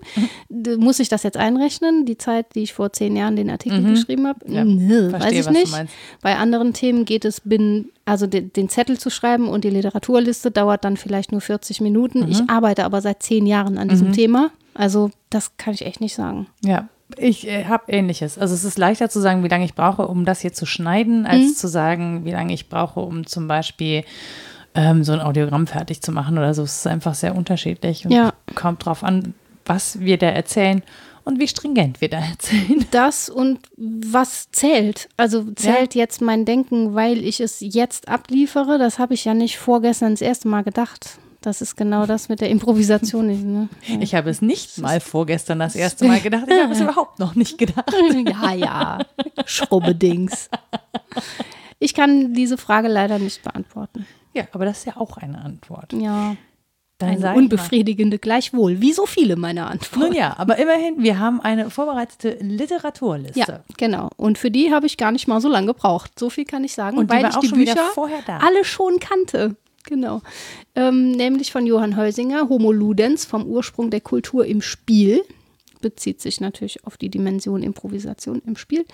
[SPEAKER 2] Mhm. Muss ich das jetzt einrechnen, die Zeit, die ich vor zehn Jahren den Artikel mhm. geschrieben habe? Ja, Nö, verstehe, weiß ich nicht. Bei anderen Themen geht es, bin, also den, den, Zettel zu schreiben und die Literaturliste dauert dann vielleicht nur 40 Minuten. Mhm. Ich arbeite aber seit zehn Jahren an diesem mhm. Thema. Also das kann ich echt nicht sagen.
[SPEAKER 1] Ja, ich äh, habe ähnliches. Also es ist leichter zu sagen, wie lange ich brauche, um das hier zu schneiden, als mhm. zu sagen, wie lange ich brauche, um zum Beispiel ähm, so ein Audiogramm fertig zu machen oder so. Es ist einfach sehr unterschiedlich und
[SPEAKER 2] Ja.
[SPEAKER 1] kommt drauf an, was wir da erzählen und wie stringent wir da [laughs] erzählen.
[SPEAKER 2] Das und was zählt. Also zählt jetzt mein Denken, weil ich es jetzt abliefere. Das habe ich ja nicht vorgestern das erste Mal gedacht. Das ist genau das mit der Improvisation. Ne? [laughs]
[SPEAKER 1] Ich habe es nicht mal vorgestern das erste Mal gedacht. Ich habe es [laughs] überhaupt noch nicht gedacht. [laughs]
[SPEAKER 2] Ja, ja. Schrubbedings. Ich kann diese Frage leider nicht beantworten.
[SPEAKER 1] Ja, aber das ist ja auch eine Antwort.
[SPEAKER 2] Ja.
[SPEAKER 1] Dann
[SPEAKER 2] Eine unbefriedigende gleichwohl, wie so viele meiner Antworten.
[SPEAKER 1] Nun ja, aber immerhin, wir haben eine vorbereitete Literaturliste.
[SPEAKER 2] Ja, genau. Und für die habe ich gar nicht mal so lange gebraucht. So viel kann ich sagen,
[SPEAKER 1] Und
[SPEAKER 2] weil ich
[SPEAKER 1] auch
[SPEAKER 2] die Bücher
[SPEAKER 1] vorher da.
[SPEAKER 2] alle schon kannte. Genau. Ähm, nämlich von Johann Heusinger, Homo Ludens, vom Ursprung der Kultur im Spiel. Bezieht sich natürlich auf die Dimension Improvisation im Spiel.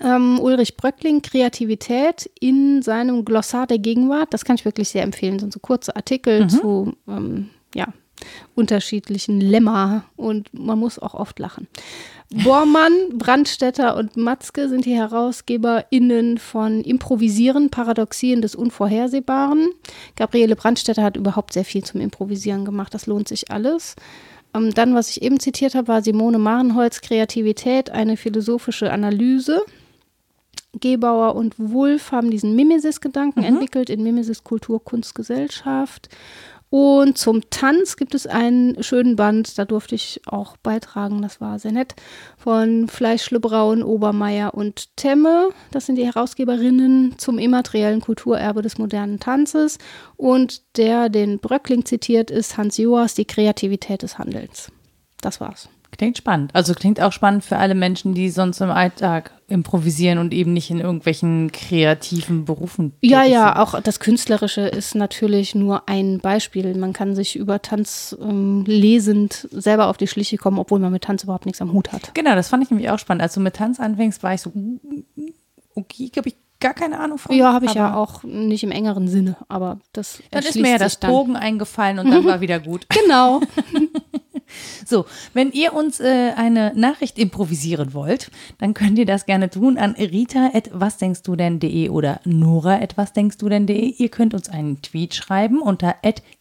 [SPEAKER 2] Ähm, Ulrich Bröckling, Kreativität in seinem Glossar der Gegenwart. Das kann ich wirklich sehr empfehlen. Sind so kurze Artikel zu ähm, ja, unterschiedlichen Lemma und man muss auch oft lachen. Bormann, Brandstätter und Matzke sind die HerausgeberInnen von Improvisieren, Paradoxien des Unvorhersehbaren. Gabriele Brandstätter hat überhaupt sehr viel zum Improvisieren gemacht. Das lohnt sich alles. Ähm, dann, was ich eben zitiert habe, war Simone Marenholz, Kreativität, eine philosophische Analyse. Gebauer und Wulff haben diesen Mimesis-Gedanken entwickelt in Mimesis Kultur, Kunst, Gesellschaft. Und zum Tanz gibt es einen schönen Band, da durfte ich auch beitragen, das war sehr nett, von Fleischle Braun, Obermeier und Temme. Das sind die Herausgeberinnen zum immateriellen Kulturerbe des modernen Tanzes. Und der den Bröckling zitiert ist Hans Joas, die Kreativität des Handelns. Das war's.
[SPEAKER 1] Klingt spannend. Also klingt auch spannend für alle Menschen, die sonst im Alltag improvisieren und eben nicht in irgendwelchen kreativen Berufen.
[SPEAKER 2] Ja, ja,
[SPEAKER 1] sind.
[SPEAKER 2] auch das Künstlerische ist natürlich nur ein Beispiel. Man kann sich über Tanz ähm, lesend selber auf die Schliche kommen, obwohl man mit Tanz überhaupt nichts am Hut hat.
[SPEAKER 1] Genau, das fand ich nämlich auch spannend. Als du mit Tanz anfängst, war ich so, okay, habe ich gar keine Ahnung von.
[SPEAKER 2] Ja, habe ich ja auch nicht im engeren Sinne, aber das
[SPEAKER 1] Dann ist mir ja das
[SPEAKER 2] dann.
[SPEAKER 1] Bogen eingefallen und dann war wieder gut. [laughs]
[SPEAKER 2] Genau. [laughs]
[SPEAKER 1] So, wenn ihr uns äh, eine Nachricht improvisieren wollt, dann könnt ihr das gerne tun an rita.wasdenkstudenn.de oder nora.wasdenkstudenn.de. Ihr könnt uns einen Tweet schreiben unter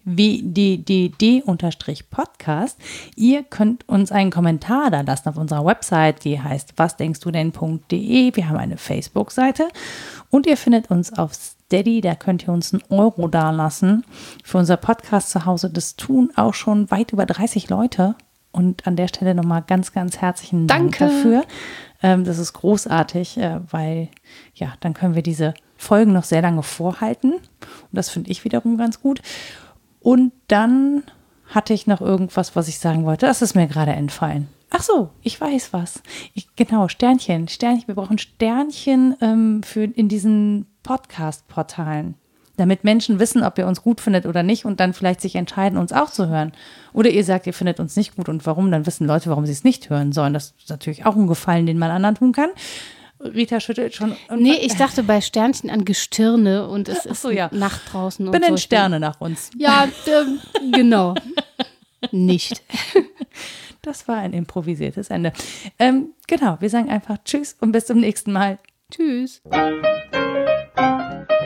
[SPEAKER 1] wddd-podcast. Ihr könnt uns einen Kommentar da lassen auf unserer Website, die heißt wasdenkstudenn.de. Wir haben eine Facebook-Seite und ihr findet uns auf Steady, da könnt ihr uns einen Euro dalassen für unser Podcast zu Hause. Das tun auch schon weit über 30 Leute. Und an der Stelle nochmal ganz, ganz herzlichen Dank
[SPEAKER 2] Danke.
[SPEAKER 1] dafür. Ähm, das ist großartig, äh, weil ja, dann können wir diese Folgen noch sehr lange vorhalten. Und das finde ich wiederum ganz gut. Und dann hatte ich noch irgendwas, was ich sagen wollte. Das ist mir gerade entfallen. Ach so, ich weiß was. Ich, genau, Sternchen. Sternchen. Wir brauchen Sternchen ähm, für in diesen Podcast-Portalen. Damit Menschen wissen, ob ihr uns gut findet oder nicht und dann vielleicht sich entscheiden, uns auch zu hören. Oder ihr sagt, ihr findet uns nicht gut und warum, dann wissen Leute, warum sie es nicht hören sollen. Das ist natürlich auch ein Gefallen, den man anderen tun kann. Rita schüttelt schon.
[SPEAKER 2] Nee, ich dachte bei Sternchen an Gestirne und es ist
[SPEAKER 1] so, ja.
[SPEAKER 2] Nacht draußen. Und
[SPEAKER 1] Benennen
[SPEAKER 2] so.
[SPEAKER 1] Sterne nach uns.
[SPEAKER 2] Ja, ähm, genau. Nicht. [laughs]
[SPEAKER 1] Das war ein improvisiertes Ende. Ähm, genau, wir sagen einfach Tschüss und bis zum nächsten Mal.
[SPEAKER 2] Tschüss. Thank you.